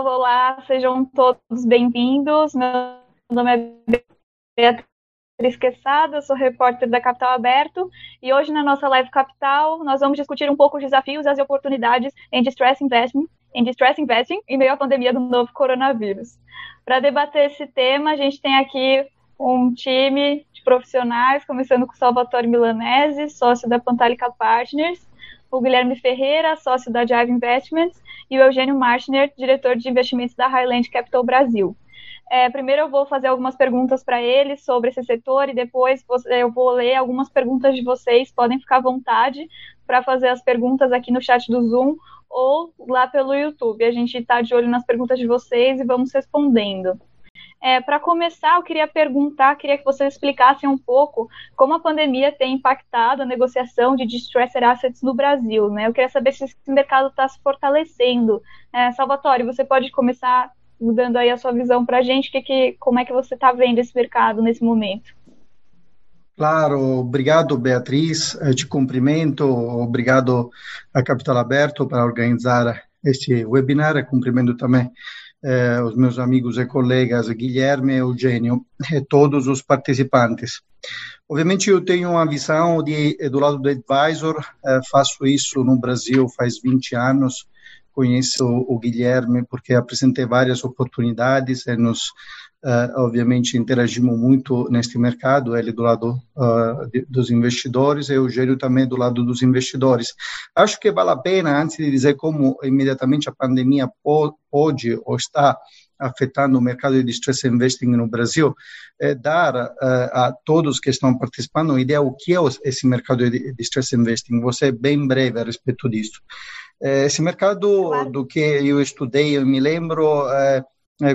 Olá, sejam todos bem-vindos. Meu nome é Beatriz Quesada, sou repórter da Capital Aberto e hoje na nossa live Capital nós vamos discutir um pouco os desafios e as oportunidades em distress investing, em distress investing em meio à pandemia do novo coronavírus. Para debater esse tema, a gente tem aqui um time de profissionais, começando com o Salvatore Milanese, sócio da Pantalica Partners, o Guilherme Ferreira, sócio da Jive Investments, e o Eugênio Marchner, diretor de investimentos da Highland Capital Brasil. É, primeiro eu vou fazer algumas perguntas para eles sobre esse setor e depois eu vou ler algumas perguntas de vocês. Podem ficar à vontade para fazer as perguntas aqui no chat do Zoom ou lá pelo YouTube. A gente está de olho nas perguntas de vocês e vamos respondendo. É, Para começar, eu queria perguntar, queria que vocês explicassem um pouco como a pandemia tem impactado a negociação de distressed assets no Brasil. Né? Eu queria saber se esse mercado está se fortalecendo. É, Salvatore, você pode começar dando aí a sua visão para a gente, que, que, como é que você está vendo esse mercado nesse momento? Claro, obrigado Beatriz, eu te cumprimento, obrigado a Capital Aberto para organizar este webinar, cumprimento também eh, os meus amigos e colegas Guilherme e Eugênio e todos os participantes. Obviamente eu tenho uma visão de, do lado do advisor, eh, faço isso no Brasil faz 20 anos, conheço o Guilherme porque apresentei várias oportunidades e nos Uh, obviamente interagimos muito neste mercado, ele do lado uh, de, dos investidores e o Eugênio também do lado dos investidores. Acho que vale a pena, antes de dizer como imediatamente a pandemia pode ou está afetando o mercado de distress investing no Brasil, é dar uh, a todos que estão participando uma ideia o que é esse mercado de distress investing. Você é bem breve a respeito disso. Esse mercado do que eu estudei, eu me lembro, é,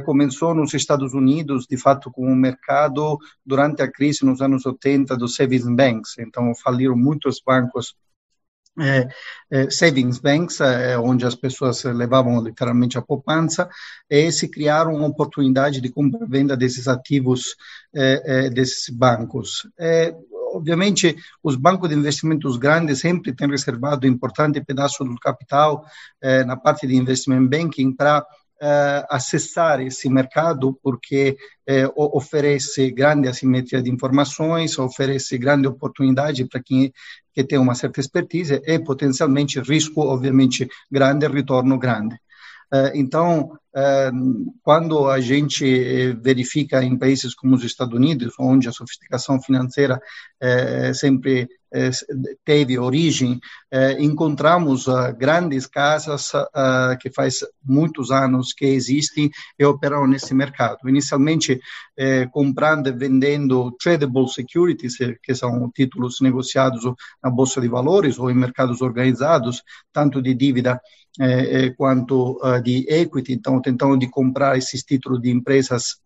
começou nos Estados Unidos, de fato, com o mercado durante a crise nos anos 80 dos savings banks. Então, faliram muitos bancos é, é, savings banks, é, onde as pessoas levavam literalmente a poupança, e se criaram uma oportunidade de compra e venda desses ativos é, é, desses bancos. É, obviamente, os bancos de investimentos grandes sempre têm reservado um importante pedaço do capital na parte de investment banking para uh, acessar esse mercado porque uh, oferece grande assimetria de informações, oferece grande oportunidade para quem que tem uma certa expertise e potencialmente risco, obviamente, grande, retorno grande. Uh, então, quando a gente verifica em países como os Estados Unidos, onde a sofisticação financeira sempre eh, teve origem, eh, encontramos uh, grandes casas uh, que faz muitos anos que existem e operam nesse mercado. Inicialmente, eh, comprando e vendendo tradable securities, que são títulos negociados na bolsa de valores ou em mercados organizados, tanto de dívida quanto uh, de equity. Então, tentando de comprar esses títulos de empresas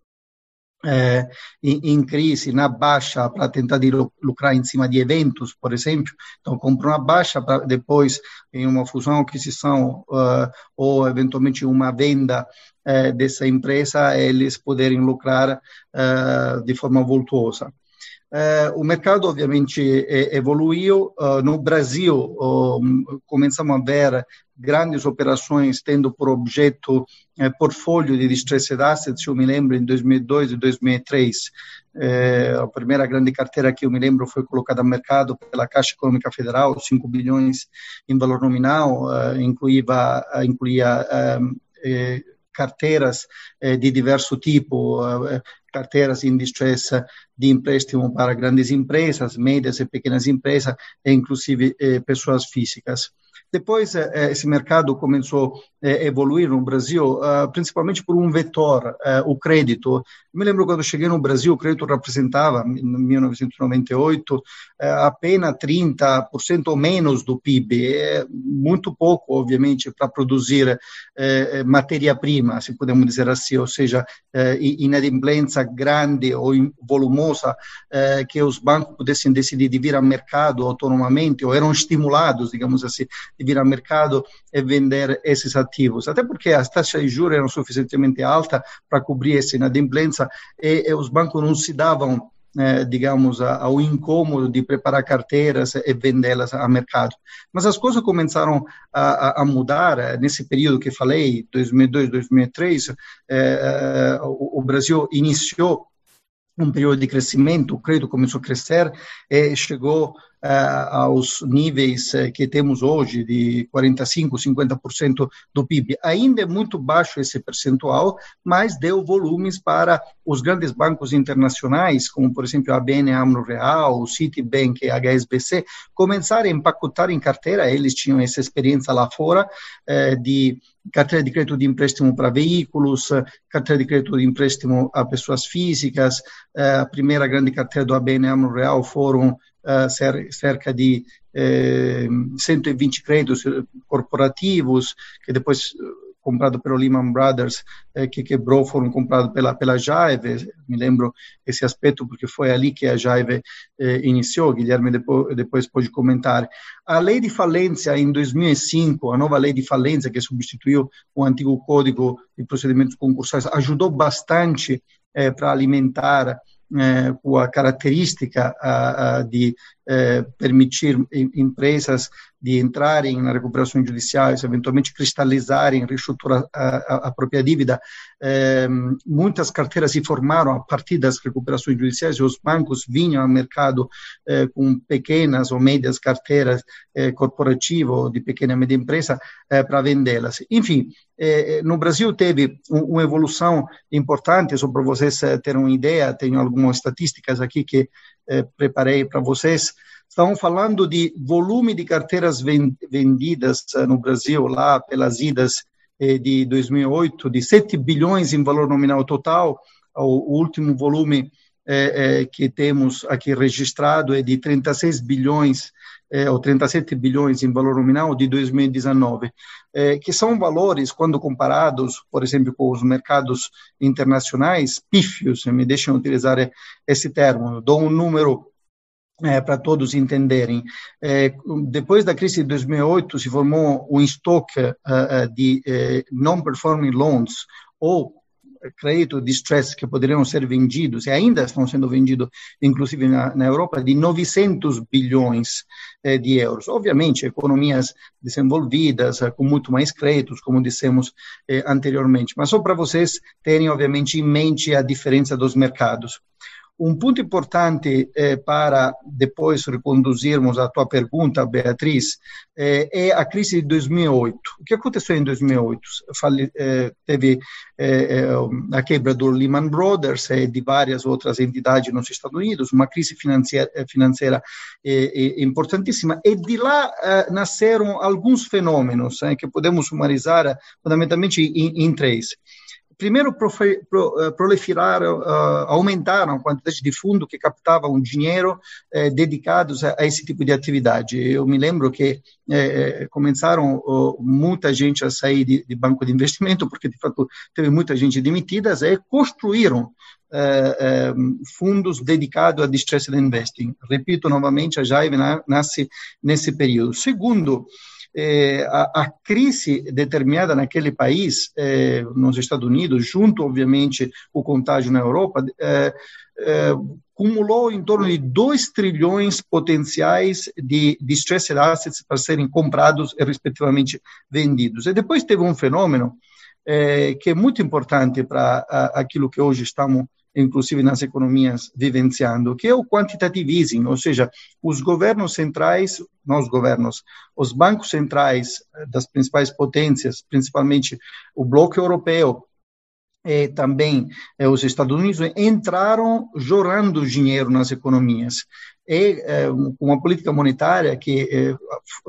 é, em, em, crise, na baixa, para tentar lucrar em cima de eventos, por exemplo. Então, compra uma baixa para depois, em uma fusão, aquisição uh, ou eventualmente uma venda uh, dessa empresa, eles poderem lucrar uh, de forma voltuosa. Uh, o mercado, obviamente, evoluiu. Uh, no Brasil, uh, começamos a ver grandes operações tendo por objeto eh, portfólio de distressed assets, eu me lembro em 2002 e 2003, eh, a primeira grande carteira que eu me lembro foi colocada no mercado pela Caixa Econômica Federal, 5 bilhões em valor nominal, incluía, incluía eh, carteiras eh, de diverso tipo, eh, carteiras em distress de empréstimo para grandes empresas, médias e pequenas empresas, e inclusive eh, pessoas físicas. Depois, eh, eh, esse mercado começou a eh, evoluir no Brasil, principalmente por um vetor, o crédito. Eu me lembro quando cheguei no Brasil, o crédito representava, em 1998, apenas 30% ou menos do PIB. É muito pouco, obviamente, para produzir matéria-prima, se podemos dizer assim, ou seja, inadimplência grande ou volumosa que os bancos pudessem decidir de vir ao mercado autonomamente, ou eram estimulados, digamos assim, vir ao mercado e vender esses ativos. Até porque as taxas de juros eram suficientemente altas para cobrir essa inadimplência e, e os bancos não se davam eh, digamos, ao incômodo de preparar carteiras e vendê-las ao mercado. Mas as coisas começaram a, a, mudar eh, nesse período que falei, 2002, 2003. Eh, o, o Brasil iniciou um período de crescimento, o crédito começou a crescer e chegou aos níveis uh, que temos hoje, de 45%, 50% do PIB. Ainda é muito baixo esse percentual, mas deu volumes para os grandes bancos internacionais, como, por exemplo, a ABN AMRO Real, o Citibank e a HSBC, começarem a empacotar em carteira, eles tinham essa experiência lá fora, uh, de carteira de crédito de empréstimo para veículos, carteira de crédito de empréstimo a pessoas físicas, a primeira grande carteira do ABN AMRO Real foram uh, cerca de eh, 120 créditos corporativos, que depois comprado pelo Lehman Brothers, eh, que quebrou, foram comprados pela, pela Jaive, me lembro esse aspecto, porque foi ali que a Jaive eh, iniciou, Guilherme depois, depois pode comentar. A lei de falência, em 2005, a nova lei de falência, que substituiu o antigo Código de Procedimentos Concursais, ajudou bastante eh, para alimentar eh, com a característica a, a de eh, permitir empresas de entrarem na recuperação judicial, eventualmente cristalizarem, reestruturar a, a, própria dívida. Eh, muitas carteiras se formaram a partir das recuperações judiciais e os bancos vinham ao mercado eh, com pequenas ou médias carteiras eh, corporativas de pequena e média empresa para vendê-las. Enfim, no Brasil teve um, uma evolução importante, só para vocês terem uma ideia, tenho algumas estatísticas aqui que preparei para vocês. Estamos falando de volume de carteiras vendidas eh, no Brasil, lá pelas idas eh, de 2008, de 7 bilhões em valor nominal total. O último volume eh, que temos aqui registrado é de 36 bilhões, ou 37 bilhões em valor nominal de 2019, que são valores, quando comparados, por exemplo, com os mercados internacionais, pífios, me deixam utilizar esse termo, dou um número é, para todos entenderem. É, depois da crise de 2008, se formou um estoque uh, de uh, non-performing loans, ou crédito de stress que poderiam ser vendidos, e ainda estão sendo vendidos, inclusive na, na Europa, de 900 bilhões eh, de euros. Obviamente, economias desenvolvidas, eh, com muito mais créditos, como dissemos eh, anteriormente, mas só para vocês terem, obviamente, em mente a diferença dos mercados. Um ponto importante eh, para depois reconduzirmos a tua pergunta, Beatriz, eh, é a crise de 2008. O que aconteceu em 2008? Fale, eh, teve a quebra do Lehman Brothers e de várias outras entidades nos Estados Unidos, uma crise financeira, financeira importantíssima, e de lá nasceram alguns fenômenos que podemos sumarizar fundamentalmente em, em três primeiro eh, proliferaram, uh, aumentaram a quantidade de fundos que captavam dinheiro uh, dedicados a, a, esse tipo de atividade. Eu me lembro que uh, começaram muita gente a sair de, de, banco de investimento, porque de fato teve muita gente demitida, e construíram fundos dedicados a distressed investing. Repito novamente, a Jaive nasce nesse período. Segundo, é, a, a, crise determinada naquele país, é, nos Estados Unidos, junto, obviamente, o contágio na Europa, é, é cumulou em torno de 2 trilhões potenciais de distressed assets para serem comprados e, respectivamente, vendidos. E depois teve um fenômeno que é muito importante para aquilo que hoje estamos inclusive nas economias vivenciando, que é o quantitative easing, ou seja, os governos centrais, não os governos, os bancos centrais eh, das principais potências, principalmente o bloco europeu, e também eh, os Estados Unidos entraram jorrando dinheiro nas economias. E eh, uma política monetária que eh,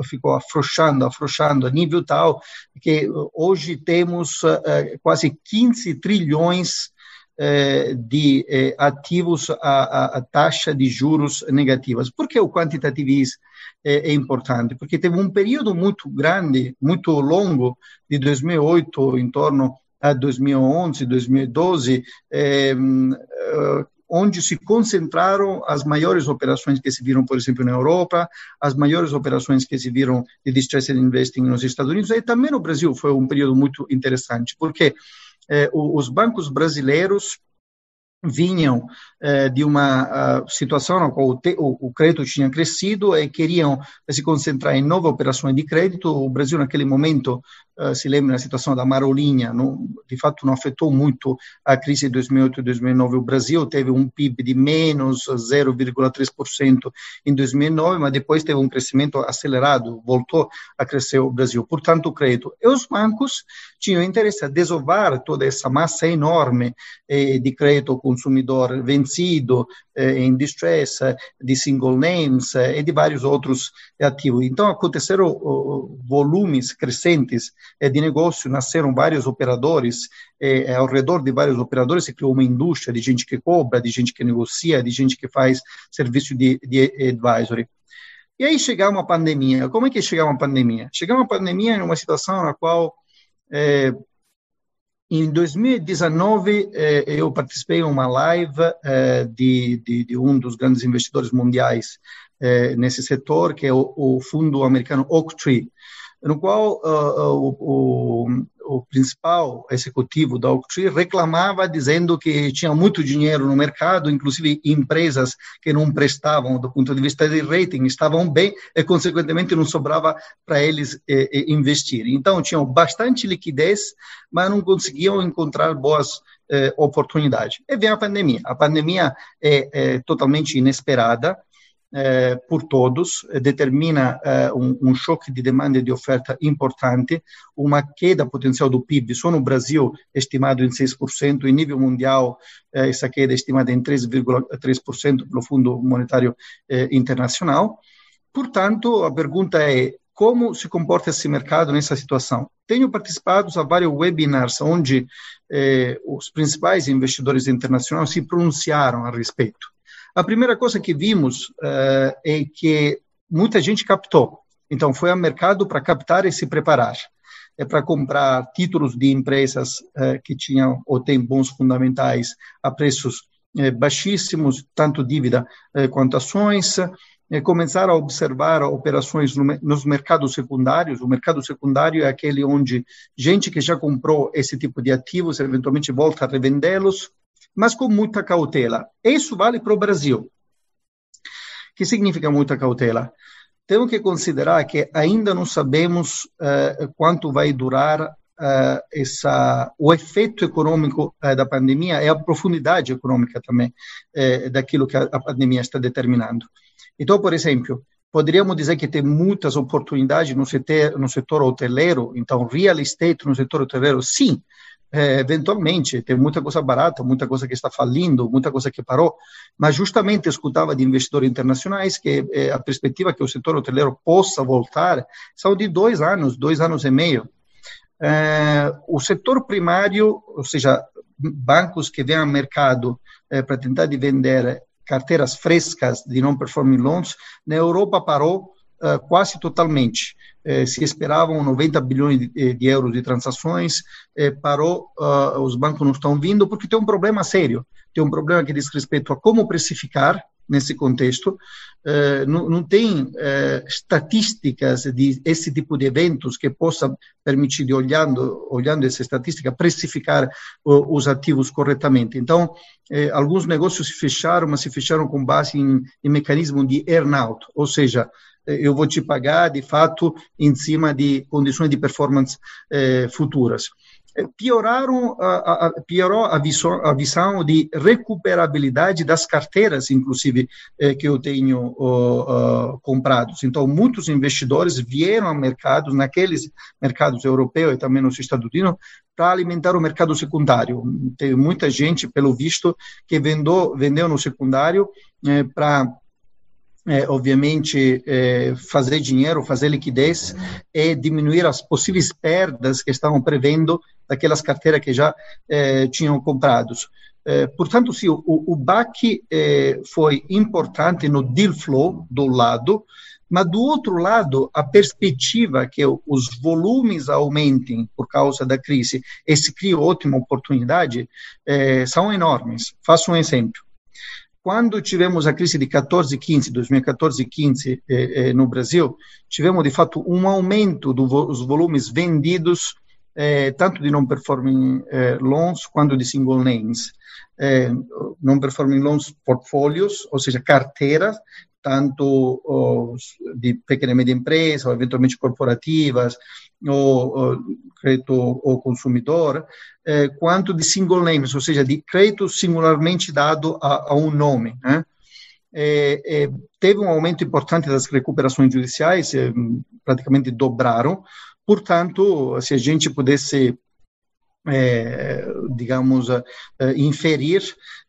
ficou afrouxando, afrouxando a nível tal que hoje temos eh, quase 15 trilhões eh, de eh, ativos a, a, taxa de juros negativas. Por que o quantitative easing é, é, importante? Porque teve um período muito grande, muito longo, de 2008 em torno a 2011, 2012, eh, onde se concentraram as maiores operações que se viram, por exemplo, na Europa, as maiores operações que se viram de distressed investing nos Estados Unidos, e também no Brasil foi um período muito interessante, porque eh, os bancos brasileiros vinham eh, de uma situação na qual o, te, o, o, crédito tinha crescido e queriam se concentrar em novas operações de crédito. O Brasil, naquele momento, uh, se lembra da situação da Marolinha, não, de fato não afetou muito a crise de 2008 e 2009. O Brasil teve um PIB de menos 0,3% em 2009, mas depois teve um crescimento acelerado, voltou a crescer o Brasil. Portanto, o crédito. E os bancos tinham interesse a desovar toda essa massa enorme eh, de crédito consumidor vencido, eh, distress, eh, de single names eh, e de vários outros ativos. Então, aconteceram volumes crescentes de negócio, nasceram vários operadores, ao redor de vários operadores se criou uma indústria de gente que cobra, de gente que negocia, de gente que faz serviço de, de advisory. E aí chegava uma pandemia. Como é que chegava uma pandemia? Chegava uma pandemia em uma situação na qual é, em 2019, eh, eu participei de uma live eh, de, de, de, um dos grandes investidores mundiais eh, nesse setor, que é o, o fundo americano Oaktree, no qual uh, o, o, principal executivo da Oaktree reclamava dizendo que tinha muito dinheiro no mercado, inclusive empresas que não prestavam do ponto de vista de rating estavam bem e consequentemente não sobrava para eles eh, eh, investir. Então tinham bastante liquidez, mas não conseguiam encontrar boas eh, oportunidades. E vem a pandemia. A pandemia é, é totalmente inesperada eh, por todos, eh, determina eh, um, um, choque de demanda e de oferta importante, uma queda potencial do PIB, só no Brasil estimado em 6%, em nível mundial eh, essa queda é estimada em 3,3% pelo Fundo Monetário eh, Internacional. Portanto, a pergunta é, como se comporta esse mercado nessa situação? Tenho participado a vários webinars onde eh, os principais investidores internacionais se pronunciaram a respeito. A primeira coisa que vimos uh, é que muita gente captou. Então, foi ao mercado para captar e se preparar. É para comprar títulos de empresas uh, que tinham ou têm bons fundamentais a preços uh, baixíssimos, tanto dívida quanto ações. começar a observar operações no, nos mercados secundários. O mercado secundário é aquele onde gente que já comprou esse tipo de ativos eventualmente volta a revendê-los mas com muita cautela. Isso vale para o Brasil. O que significa muita cautela? Temos que considerar que ainda não sabemos uh, quanto vai durar uh, essa, o efeito econômico uh, da pandemia e a profundidade econômica também daquilo que a, a pandemia está determinando. Então, por exemplo, poderíamos dizer que tem muitas oportunidades no setor, no setor hoteleiro, então real estate no setor hoteleiro, sim, é, eventualmente tem muita coisa barata, muita coisa que está falindo, muita coisa que parou, mas justamente escutava de investidores internacionais que é, a perspectiva que o setor hoteleiro possa voltar são de dois anos, dois anos e meio. É, o setor primário, ou seja, bancos que vêm ao mercado é, para tentar de vender carteiras frescas de non-performing loans, na Europa parou uh, quase totalmente. Eh, se esperavam 90 bilhões de, eh, de euros de transações, eh, parou, uh, os bancos não estão vindo, porque tem um problema sério. Tem um problema que diz respeito a como precificar nesse contexto. Uh, não, não, tem uh, estatísticas de esse tipo de eventos que possa permitir, olhando, olhando essa estatística, precificar os ativos corretamente. Então, alguns negócios se fecharam, mas se fecharam com base em, em mecanismo de earnout, ou seja, eu vou te pagar, de fato, em cima de condições de performance eh, futuras. Eh, pioraram a, a, piorou a visão, a visão de recuperabilidade das carteiras, inclusive, eh, que eu tenho uh, uh, comprados. Então, muitos investidores vieram ao mercado, naqueles mercados europeus e também nos Estados Unidos, para alimentar o mercado secundário. Tem muita gente, pelo visto, que vendeu, vendeu no secundário eh, para é, obviamente, é, fazer dinheiro, fazer liquidez e diminuir as possíveis perdas que estavam prevendo daquelas carteiras que já é, tinham comprados. É, portanto, sim, o, o BAC é, foi importante no deal flow do lado, mas do outro lado, a perspectiva que os volumes aumentem por causa da crise e se cria ótima oportunidade, é, são enormes. Faço um exemplo. Quando tivemos a crise de 14 15, 2014 e 15 eh, eh, no Brasil, tivemos de fato um aumento dos volumes vendidos eh, tanto di non performing eh, loans quanto di single names. Eh, non performing loans portfolios, ou seja, carteiras, tanto di pequene e medie imprese, ou eventualmente corporativas, ou, crédito ao consumidor, eh, quanto de single names, ou seja, de crédito singularmente dado a, a um nome. Né? É, é, teve um aumento importante das recuperações judiciais, é, praticamente dobraram, portanto, se a gente pudesse é, digamos, é, inferir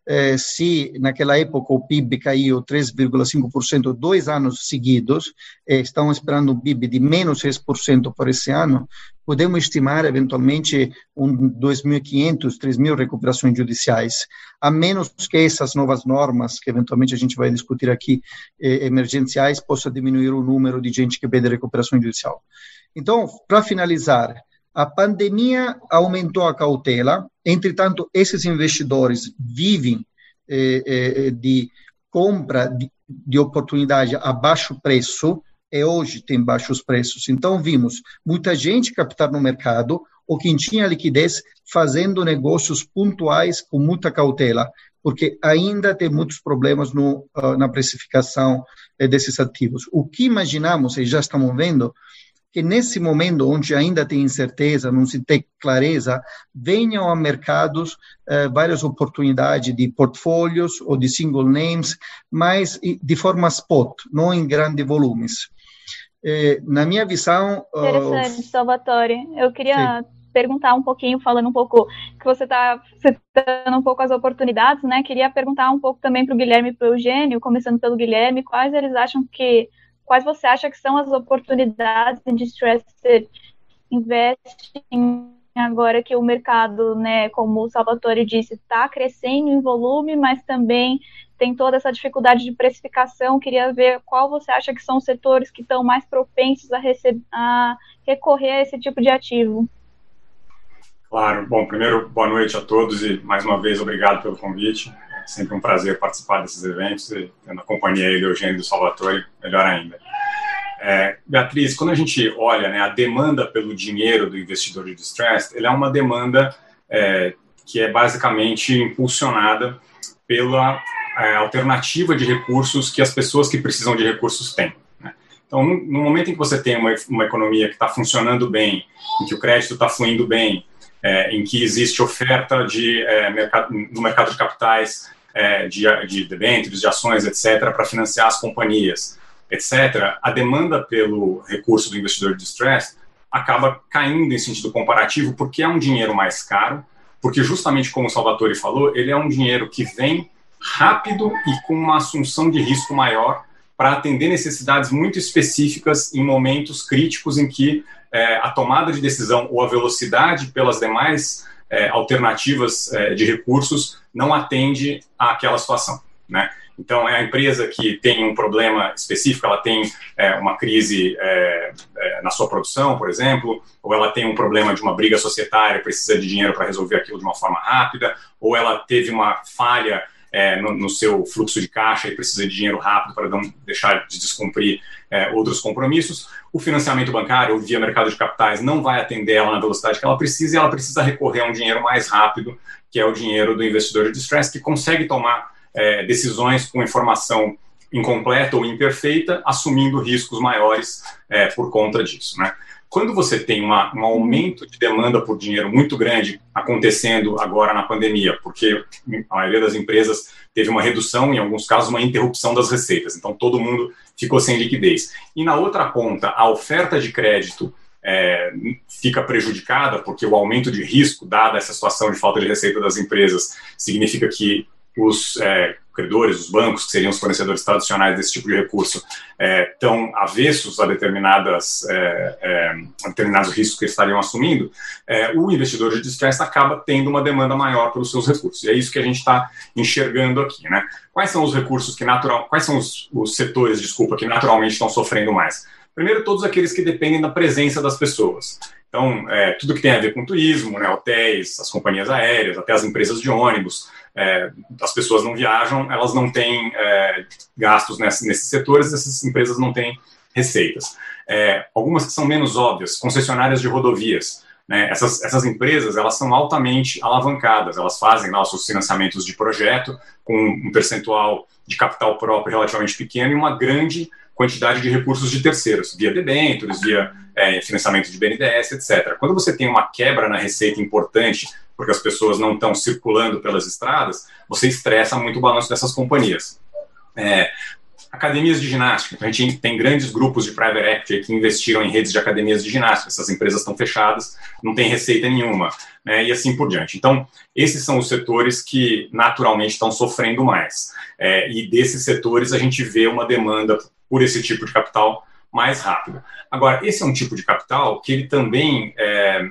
eh, se naquela época o PIB caiu 3,5% dois anos seguidos, eh, estão esperando um PIB de menos 6% por esse ano, podemos estimar eventualmente um 2.500, 3.000 recuperações judiciais, a menos que essas novas normas, que eventualmente a gente vai discutir aqui, eh, emergenciais, possa diminuir o número de gente que pede recuperação judicial. Então, para finalizar, a pandemia aumentou a cautela, entretanto, esses investidores vivem eh, eh, de compra de, de oportunidade a baixo preço, e hoje tem baixos preços. Então, vimos muita gente captar no mercado, ou quem tinha liquidez, fazendo negócios pontuais com muita cautela, porque ainda tem muitos problemas no, uh, na precificação eh, desses ativos. O que imaginamos, e já estamos vendo, que nesse momento onde ainda tem incerteza, não se tem clareza, venham a mercados eh, várias oportunidades de portfólios ou de single names, mas de forma spot, não em grandes volumes. Eh, na minha visão... Interessante, uh, Salvatore. Eu queria sim. perguntar um pouquinho, falando um pouco, que você está citando um pouco as oportunidades, né? Queria perguntar um pouco também para o Guilherme e para o Eugênio, começando pelo Guilherme, quais eles acham que quais você acha que são as oportunidades de Distressed Investing agora que o mercado, né, como o Salvatore disse, está crescendo em volume, mas também tem toda essa dificuldade de precificação. Queria ver qual você acha que são os setores que estão mais propensos a, a recorrer a esse tipo de ativo. Claro. Bom, primeiro, boa noite a todos e, mais uma vez, obrigado pelo convite sempre um prazer participar desses eventos e tendo a companhia aí do Eugênio do Salvatore, melhor ainda. É, Beatriz, quando a gente olha né, a demanda pelo dinheiro do investidor de distressed, ele é uma demanda é, que é basicamente impulsionada pela é, alternativa de recursos que as pessoas que precisam de recursos têm. Né? Então, no, momento em que você tem uma, uma economia que está funcionando bem, em que o crédito está fluindo bem, é, em que existe oferta de, é, mercado, no mercado de capitais é, de, de debêntures, de ações, etc., para financiar as companhias, etc., a demanda pelo recurso do investidor de distress acaba caindo em sentido comparativo porque é um dinheiro mais caro, porque justamente como o Salvatore falou, ele é um dinheiro que vem rápido e com uma assunção de risco maior para atender necessidades muito específicas em momentos críticos em que é, a tomada de decisão ou a velocidade pelas demais é, alternativas é, de recursos não atende àquela situação, né? Então, é a empresa que tem um problema específico, ela tem é, uma crise é, é, na sua produção, por exemplo, ou ela tem um problema de uma briga societária, precisa de dinheiro para resolver aquilo de uma forma rápida, ou ela teve uma falha é, no, no, seu fluxo de caixa e precisa de dinheiro rápido para não deixar de descumprir é, outros compromissos. O financiamento bancário, via mercado de capitais, não vai atender ela na velocidade que ela precisa e ela precisa recorrer a um dinheiro mais rápido, que é o dinheiro do investidor de distress, que consegue tomar é, decisões com informação incompleta ou imperfeita, assumindo riscos maiores é, por conta disso. Né? Quando você tem uma, um aumento de demanda por dinheiro muito grande acontecendo agora na pandemia, porque a maioria das empresas teve uma redução, em alguns casos, uma interrupção das receitas, então todo mundo ficou sem liquidez. E na outra ponta, a oferta de crédito é, fica prejudicada, porque o aumento de risco, dada essa situação de falta de receita das empresas, significa que os é, credores, os bancos, que seriam os fornecedores tradicionais desse tipo de recurso, estão é, avessos a, determinadas, é, é, a determinados riscos que eles estariam assumindo, é, o investidor de distress acaba tendo uma demanda maior pelos seus recursos. E é isso que a gente está enxergando aqui. Né? Quais são os recursos que natural, quais são os, os setores, desculpa, que naturalmente estão sofrendo mais? Primeiro, todos aqueles que dependem da presença das pessoas. Então, é, tudo que tem a ver com turismo, né, hotéis, as companhias aéreas, até as empresas de ônibus, é, as pessoas não viajam, elas não têm é, gastos nesse, nesses setores, essas empresas não têm receitas. É, algumas que são menos óbvias, concessionárias de rodovias. Né? Essas, essas empresas elas são altamente alavancadas, elas fazem lá os seus financiamentos de projeto com um percentual de capital próprio relativamente pequeno e uma grande quantidade de recursos de terceiros, via debêntures, via é, financiamento de BNDES, etc. Quando você tem uma quebra na receita importante, porque as pessoas não estão circulando pelas estradas, você estressa muito o balanço dessas companhias. É, academias de ginástica. Então, a gente tem grandes grupos de private equity que investiram em redes de academias de ginástica. Essas empresas estão fechadas, não tem receita nenhuma, né, e assim por diante. Então, esses são os setores que naturalmente estão sofrendo mais. É, e desses setores a gente vê uma demanda por esse tipo de capital mais rápido. Agora, esse é um tipo de capital que ele também é,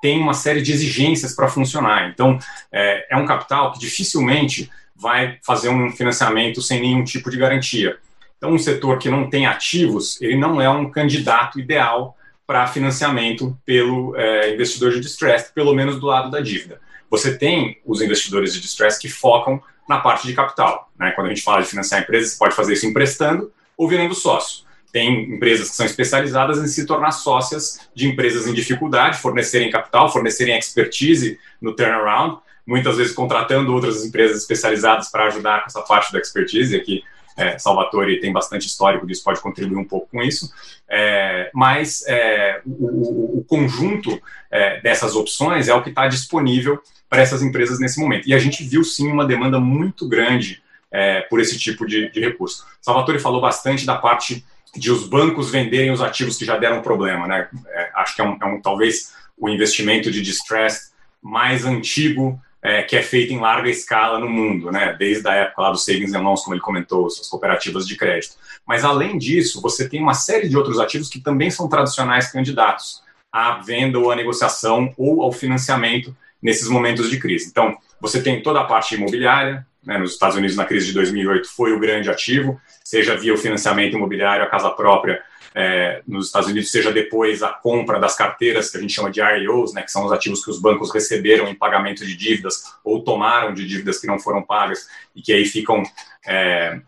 tem uma série de exigências para funcionar. Então, é, é um capital que dificilmente vai fazer um financiamento sem nenhum tipo de garantia. Então, um setor que não tem ativos, ele não é um candidato ideal para financiamento pelo é, investidor de distress, pelo menos do lado da dívida. Você tem os investidores de distress que focam na parte de capital. Né? Quando a gente fala de financiar empresas, você pode fazer isso emprestando ou virando sócio. Tem empresas que são especializadas em se tornar sócias de empresas em dificuldade, fornecerem capital, fornecerem expertise no turnaround muitas vezes contratando outras empresas especializadas para ajudar com essa parte da expertise. Aqui, é, Salvatore tem bastante histórico disso, pode contribuir um pouco com isso. É, mas é, o, o, conjunto é, dessas opções é o que está disponível para essas empresas nesse momento. E a gente viu sim uma demanda muito grande é, por esse tipo de, de recurso. Salvatore falou bastante da parte de os bancos venderem os ativos que já deram problema, né? É, acho que é um, é um, talvez o investimento de distress mais antigo é, que é feita em larga escala no mundo, né? desde a época lá dos savings and loans, como ele comentou, as cooperativas de crédito. Mas, além disso, você tem uma série de outros ativos que também são tradicionais candidatos à venda ou à negociação ou ao financiamento nesses momentos de crise. Então, você tem toda a parte imobiliária, né, nos Estados Unidos, na crise de 2008, foi o grande ativo, seja via o financiamento imobiliário, a casa própria é, nos Estados Unidos, seja depois a compra das carteiras, que a gente chama de REOs, né, que são os ativos que os bancos receberam em pagamento de dívidas ou tomaram de dívidas que não foram pagas e que aí ficam é,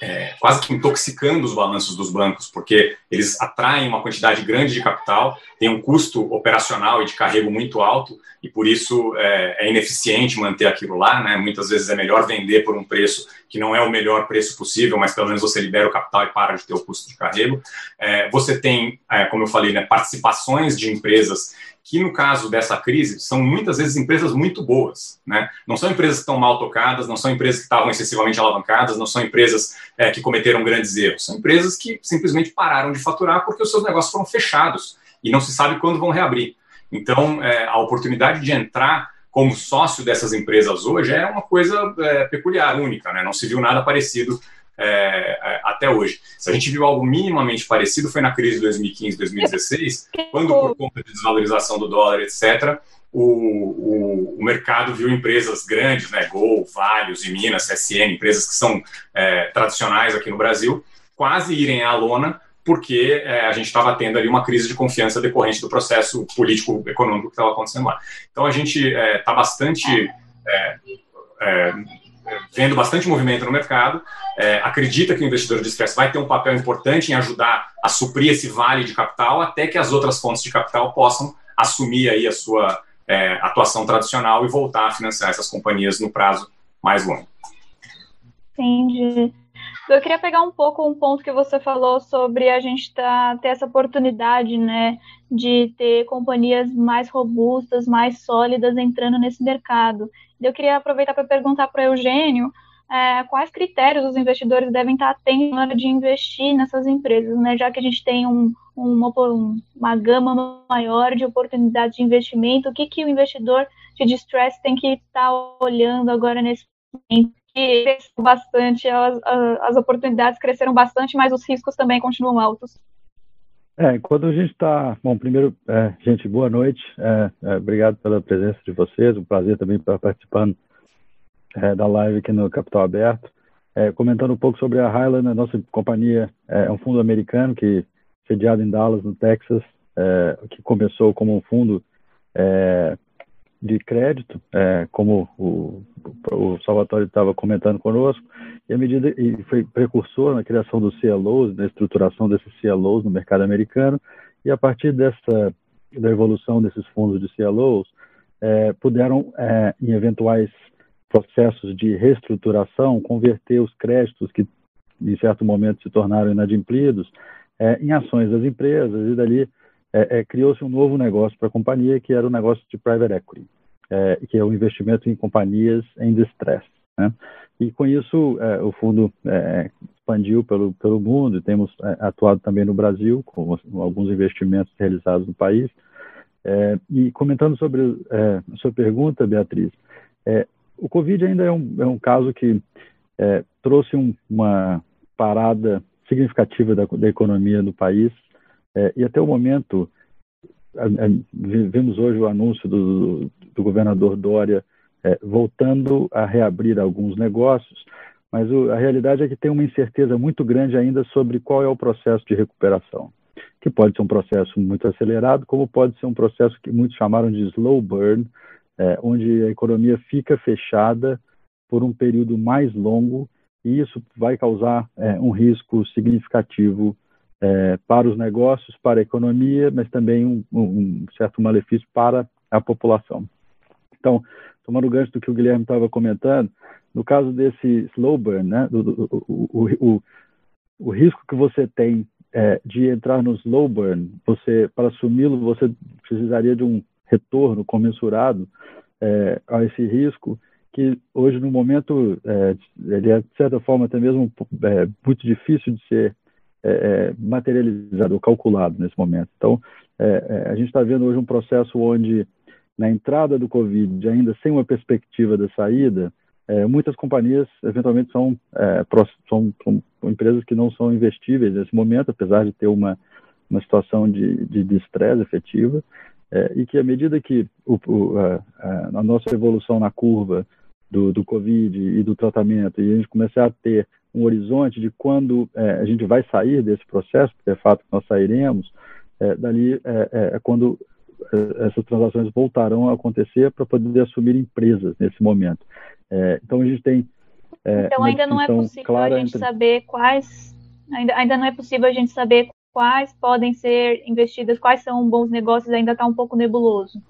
é, quase que intoxicando os balanços dos bancos, porque eles atraem uma quantidade grande de capital, tem um custo operacional e de carrego muito alto, e por isso é, é, ineficiente manter aquilo lá. Né? Muitas vezes é melhor vender por um preço que não é o melhor preço possível, mas pelo menos você libera o capital e para de ter o custo de carrego. É, você tem, é, como eu falei, né, participações de empresas que no caso dessa crise são muitas vezes empresas muito boas, né? Não são empresas que estão mal tocadas, não são empresas que estavam excessivamente alavancadas, não são empresas é, que cometeram grandes erros, são empresas que simplesmente pararam de faturar porque os seus negócios foram fechados e não se sabe quando vão reabrir. Então, é, a oportunidade de entrar como sócio dessas empresas hoje é uma coisa é, peculiar, única, né? Não se viu nada parecido é, é, até hoje. Se a gente viu algo minimamente parecido, foi na crise de 2015, 2016, quando, por conta de desvalorização do dólar, etc., o, o, o, mercado viu empresas grandes, né, Gol, Vale, e Minas, CSN, empresas que são é, tradicionais aqui no Brasil, quase irem à lona porque é, a gente estava tendo ali uma crise de confiança decorrente do processo político-econômico que estava acontecendo lá. Então a gente está é, bastante é, vendo bastante movimento no mercado, é, acredita que o investidor de estresse vai ter um papel importante em ajudar a suprir esse vale de capital até que as outras fontes de capital possam assumir aí a sua é, atuação tradicional e voltar a financiar essas companhias no prazo mais longo. Entendi. Eu queria pegar um pouco um ponto que você falou sobre a gente tá, ter essa oportunidade, né, de ter companhias mais robustas, mais sólidas entrando nesse mercado. Eu queria aproveitar para perguntar para o Eugênio é, quais critérios os investidores devem estar atentos na hora de investir nessas empresas, né? já que a gente tem um, uma, uma gama maior de oportunidades de investimento, o que, que o investidor de distress tem que estar olhando agora nesse momento? Que bastante, as, as oportunidades cresceram bastante, mas os riscos também continuam altos. É, enquanto a gente está. Bom, primeiro, é, gente, boa noite. É, é, obrigado pela presença de vocês. Um prazer também estar participando é, da live aqui no Capital Aberto. É, comentando um pouco sobre a Highland, a nossa companhia é um fundo americano que sediado em Dallas, no Texas, que começou como um fundo de crédito, é, como o, o Salvatore estava comentando conosco, e a medida e foi precursor na criação dos CLOs, na estruturação desses CLOs no mercado americano, e a partir dessa da evolução desses fundos de CLOs, é, puderam, é, em eventuais processos de reestruturação, converter os créditos que, em certo momento, se tornaram inadimplidos é, em ações das empresas, e dali é, é, criou-se um novo negócio para a companhia, que era o negócio de private equity, é, que é o investimento em companhias em distress. Né? E com isso, é, o fundo é, expandiu pelo, pelo mundo, e temos atuado também no Brasil, com, alguns investimentos realizados no país. e comentando sobre a sua pergunta, Beatriz, o Covid ainda é um, é um caso que trouxe um, uma parada significativa da, da economia do país, é, e até o momento, vemos hoje o anúncio do, do governador Dória é, voltando a reabrir alguns negócios, mas o, a realidade é que tem uma incerteza muito grande ainda sobre qual é o processo de recuperação, que pode ser um processo muito acelerado, como pode ser um processo que muitos chamaram de slow burn, é, onde a economia fica fechada por um período mais longo e isso vai causar é, um risco significativo é, para os negócios, para a economia, mas também um, um, certo malefício para a população. Então, tomando o gancho do que o Guilherme estava comentando, no caso desse slow burn, né, o, o, o, risco que você tem é, de entrar no slow burn, você para assumi-lo você precisaria de um retorno comensurado é, a esse risco que hoje no momento é, ele é de certa forma até mesmo muito difícil de ser é, materializado calculado nesse momento. Então, é, a gente está vendo hoje um processo onde, na entrada do Covid, ainda sem uma perspectiva de saída, é, muitas companhias, eventualmente, são, são, são, empresas que não são investíveis nesse momento, apesar de ter uma, uma situação de estresse efetiva, e que, à medida que o, o, a, a, nossa evolução na curva do, do Covid e do tratamento, e a gente começar a ter um horizonte de quando é, a gente vai sair desse processo, porque é fato que nós sairemos, é, dali é, é, é quando é, essas transações voltarão a acontecer para poder assumir empresas nesse momento. então a gente tem então ainda não é possível a gente entre... saber quais ainda, ainda não é possível a gente saber quais podem ser investidas, quais são bons negócios, ainda está um pouco nebuloso.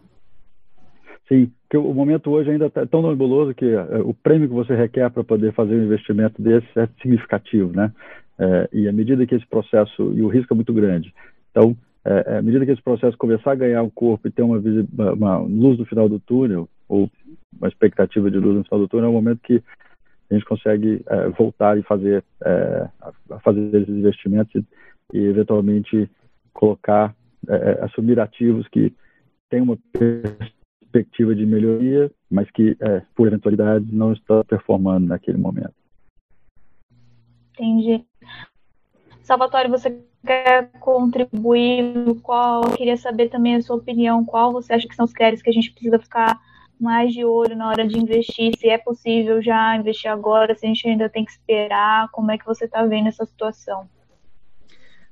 Sim, que o momento hoje ainda está tão nebuloso que é, o prêmio que você requer para poder fazer um investimento desse é significativo, né? É, e à medida que esse processo, e o risco é muito grande, então, é, à medida que esse processo começar a ganhar o corpo e ter uma, uma, luz no final do túnel, ou uma expectativa de luz no final do túnel, é o momento que a gente consegue é, voltar e fazer, é, fazer esses investimentos e, e eventualmente colocar, é, assumir ativos que têm uma perspectiva de melhoria, mas que, é, por eventualidade, não está performando naquele momento. Entendi. Salvatore, você contribuir? Qual? Eu queria saber também a sua opinião. Qual você acha que são os critérios que a gente precisa ficar mais de olho na hora de investir? Se é possível já investir agora, se a gente ainda tem que esperar? Como é que você está vendo essa situação?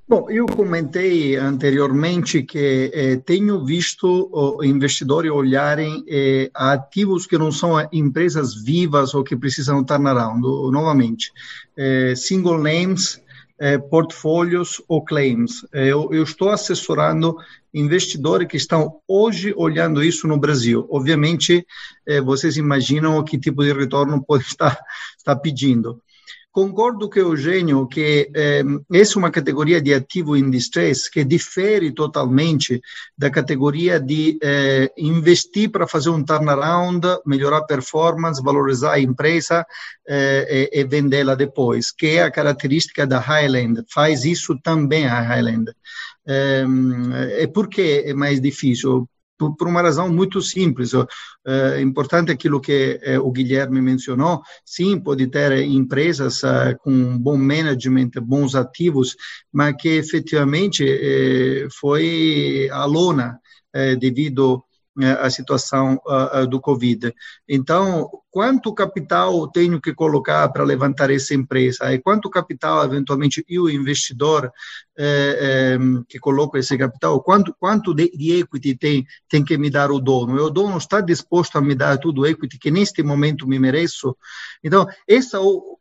Bom, eu comentei anteriormente que eh, tenho visto oh, investidores olharem eh, ativos que não são empresas vivas ou que precisam turnaround, novamente. Eh, single names, eh, portfólios ou claims. Eu, eu, estou assessorando investidores que estão hoje olhando isso no Brasil. Obviamente, eh, vocês imaginam que tipo de retorno pode estar, estar pedindo. Concordo com Eugênio que eh, essa é uma categoria de ativo in distress que difere totalmente da categoria de eh, investir para fazer um turnaround, melhorar a performance, valorizar a empresa eh, e, e vendê-la depois, que é a característica da Highland. Faz isso também a Highland. É, e por que é mais difícil? Por, por, uma razão muito simples. É importante aquilo que é, o Guilherme mencionou. Sim, pode ter empresas uh, com bom management, bons ativos, mas que efetivamente foi a lona devido a situação do Covid. Então, quanto capital tenho que colocar para levantar essa empresa? E quanto capital, eventualmente, eu, investidor, eh, que coloco esse capital, quanto, quanto de, de, equity tem, tem que me dar o dono? E o dono está disposto a me dar tudo o equity que neste momento me mereço? Então, essa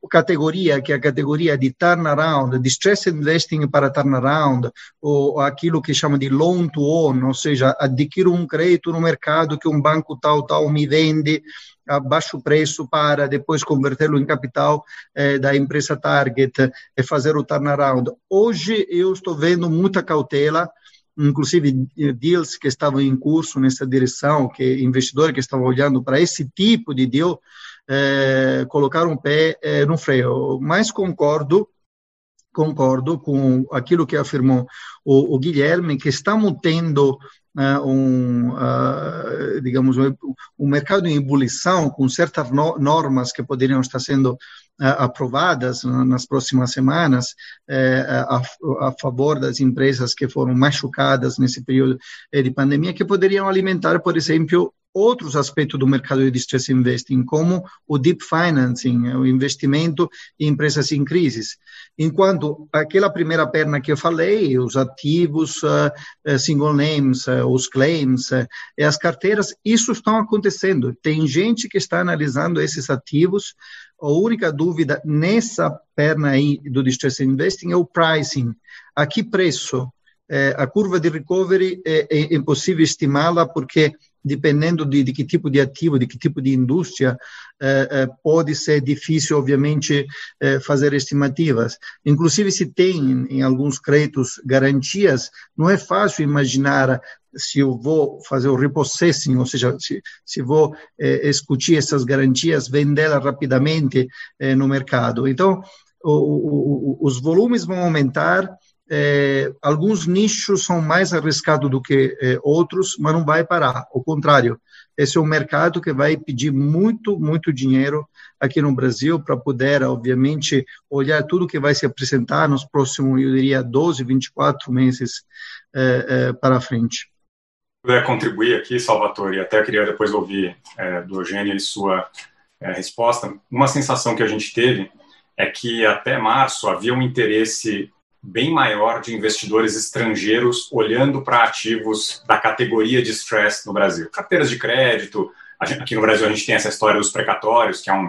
categoria, que é a categoria de turnaround, de stress investing para turnaround, ou aquilo que chama de loan to own, ou seja, adquiro um crédito no mercado que um banco tal, tal me vende, a baixo preço para depois convertê-lo em capital eh, da empresa target e fazer o turnaround. Hoje eu estou vendo muita cautela, inclusive deals que estavam em curso nessa direção, que investidores que estavam olhando para esse tipo de deal, eh, colocaram o pé eh, no freio. Mas concordo concordo com aquilo que afirmou o, o Guilherme, que estamos tendo uh, um, uh, digamos, um mercado em ebulição com certas no normas que poderiam estar sendo uh, aprovadas nas próximas semanas eh, a, a, favor das empresas que foram machucadas nesse período de pandemia, que poderiam alimentar, por exemplo, outros aspectos do mercado de distress investing, como o deep financing, o investimento em empresas em crises. Enquanto aquela primeira perna que eu falei, os ativos, uh, single names, uh, os claims as carteiras, isso está acontecendo. Tem gente que está analisando esses ativos. A única dúvida nessa perna aí do distress investing é o pricing. A que preço? a curva de recovery é, é impossível estimá-la porque dependendo de, de, que tipo de ativo, de que tipo de indústria, eh, eh, pode ser difícil, obviamente, eh, fazer estimativas. Inclusive, se tem em alguns créditos garantias, não é fácil imaginar se eu vou fazer o repossessing, ou seja, se, se vou eh, discutir essas garantias, vendê-las rapidamente eh, no mercado. Então, o, o, os volumes vão aumentar, é, alguns nichos são mais arriscados do que é, outros, mas não vai parar. Ao contrário, esse é um mercado que vai pedir muito, muito dinheiro aqui no Brasil para poder, obviamente, olhar tudo que vai se apresentar nos próximos, eu diria, 12, 24 meses é, para frente. Puder contribuir aqui, Salvatore, e até queria depois ouvir do Eugênio sua resposta. Uma sensação que a gente teve é que até março havia um interesse bem maior de investidores estrangeiros olhando para ativos da categoria de stress no Brasil. Carteiras de crédito, aqui no Brasil a gente tem essa história dos precatórios, que é um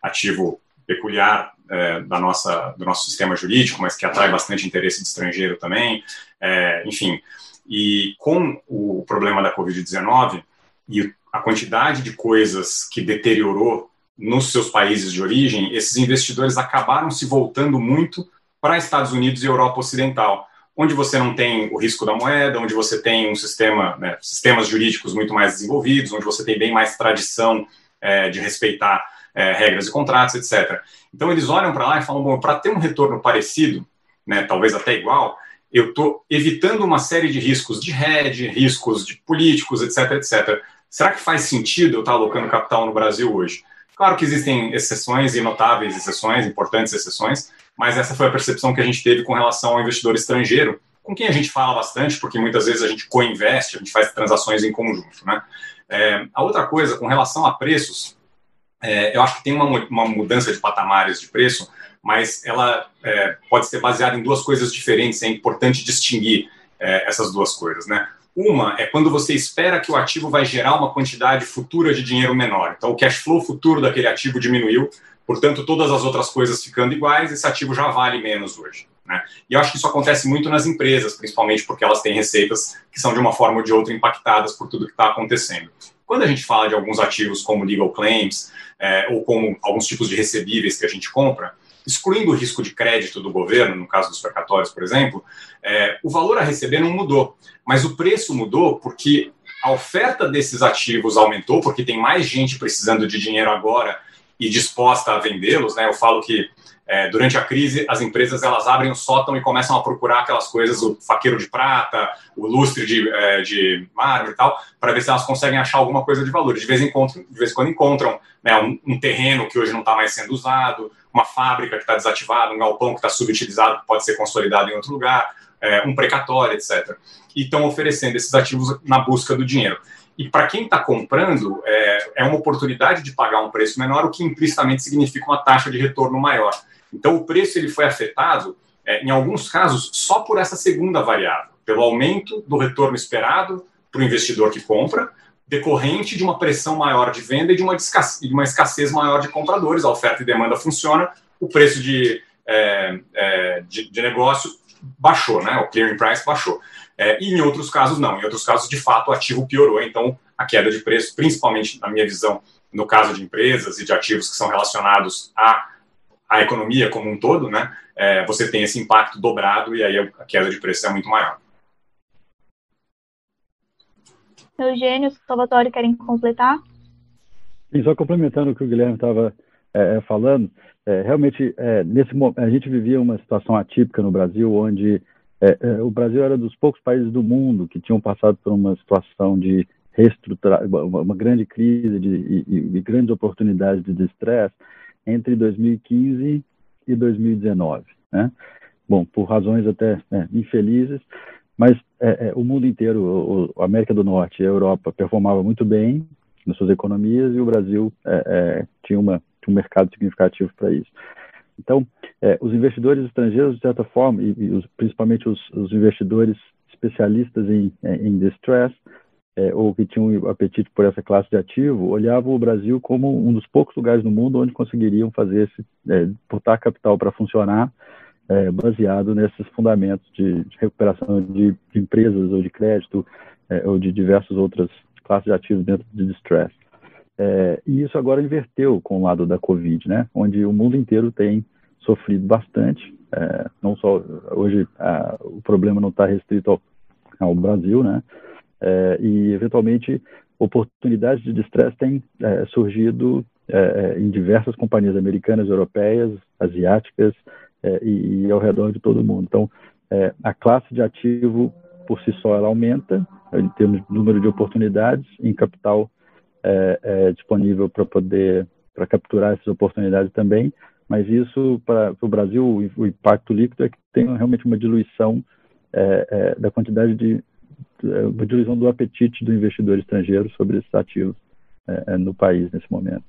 ativo peculiar é, da nossa, do nosso sistema jurídico, mas que atrai bastante interesse de estrangeiro também. É, enfim, e com o problema da Covid-19 e a quantidade de coisas que deteriorou nos seus países de origem, esses investidores acabaram se voltando muito para Estados Unidos e Europa Ocidental, onde você não tem o risco da moeda, onde você tem um sistema, né, sistemas jurídicos muito mais desenvolvidos, onde você tem bem mais tradição é, de respeitar é, regras e contratos, etc. Então eles olham para lá e falam, bom, para ter um retorno parecido, né, talvez até igual, eu estou evitando uma série de riscos de hedge, riscos de políticos, etc, etc. Será que faz sentido eu estar alocando capital no Brasil hoje? Claro que existem exceções e notáveis exceções, importantes exceções, mas essa foi a percepção que a gente teve com relação ao investidor estrangeiro, com quem a gente fala bastante, porque muitas vezes a gente co-investe, a gente faz transações em conjunto. Né? É, a outra coisa, com relação a preços, é, eu acho que tem uma, uma, mudança de patamares de preço, mas ela é, pode ser baseada em duas coisas diferentes, é importante distinguir é, essas duas coisas. Né? Uma é quando você espera que o ativo vai gerar uma quantidade futura de dinheiro menor. Então, o cash flow futuro daquele ativo diminuiu, Portanto, todas as outras coisas ficando iguais, esse ativo já vale menos hoje. Né? E eu acho que isso acontece muito nas empresas, principalmente porque elas têm receitas que são de uma forma ou de outra impactadas por tudo que está acontecendo. Quando a gente fala de alguns ativos como legal claims é, ou como alguns tipos de recebíveis que a gente compra, excluindo o risco de crédito do governo, no caso dos precatórios, por exemplo, é, o valor a receber não mudou, mas o preço mudou porque a oferta desses ativos aumentou, porque tem mais gente precisando de dinheiro agora e disposta a vendê-los, né? Eu falo que é, durante a crise as empresas elas abrem o sótão e começam a procurar aquelas coisas, o faqueiro de prata, o lustre de, é, de mármore e tal, para ver se elas conseguem achar alguma coisa de valor. De vez em, quando, de vez em quando encontram né, um, um terreno que hoje não está mais sendo usado, uma fábrica que está desativada, um galpão que está subutilizado, que pode ser consolidado em outro lugar, é, um precatório, etc. E estão oferecendo esses ativos na busca do dinheiro. E para quem está comprando, é, é uma oportunidade de pagar um preço menor, o que implicitamente significa uma taxa de retorno maior. Então, o preço ele foi afetado é, em alguns casos, só por essa segunda variável, pelo aumento do retorno esperado para o investidor que compra, decorrente de uma pressão maior de venda e de uma, de uma escassez maior de compradores. A oferta e demanda funciona, o preço de, é, é, de, de, negócio baixou, né? o clearing price baixou. É, e em outros casos, não. Em outros casos, de fato, o ativo piorou. Então, a queda de preço, principalmente na minha visão, no caso de empresas e de ativos que são relacionados à, à economia como um todo, né? É, você tem esse impacto dobrado e aí a queda de preço é muito maior. Eugênio, Salvatore, querem completar? Sim, só complementando o que o Guilherme estava é, é, falando, é, realmente, é, nesse a gente vivia uma situação atípica no Brasil, onde é, é, o Brasil era dos poucos países do mundo que tinham passado por uma situação de reestruturar, uma, uma grande crise de, e, e, grandes oportunidades de estresse entre 2015 e 2019, né? Bom, por razões até infelizes, mas é, é, o mundo inteiro, o, América do Norte e a Europa performava muito bem nas suas economias e o Brasil é, é tinha, uma, tinha um mercado significativo para isso. Então, é, os investidores estrangeiros, de certa forma, e, e os, principalmente os, os, investidores especialistas em, em distress, é, ou que tinham apetite por essa classe de ativo, olhavam o Brasil como um dos poucos lugares no mundo onde conseguiriam fazer esse, é, botar capital para funcionar é, baseado nesses fundamentos de, de recuperação de, de, empresas ou de crédito é, ou de diversas outras classes de ativos dentro de distress. É, e isso agora inverteu com o lado da Covid, né, onde o mundo inteiro tem sofrido bastante. É, não só hoje a, o problema não está restrito ao, ao, Brasil, né, é, e eventualmente oportunidades de distress têm é, surgido em diversas companhias americanas, europeias, asiáticas, é, e, e, ao redor de todo mundo. Então, é, a classe de ativo por si só ela aumenta em termos de número de oportunidades em capital é, é disponível para poder para capturar essas oportunidades também. Mas isso para o Brasil o, impacto líquido é que tem realmente uma diluição é, é, da quantidade de uma diluição do apetite do investidor estrangeiro sobre esses ativos no país nesse momento.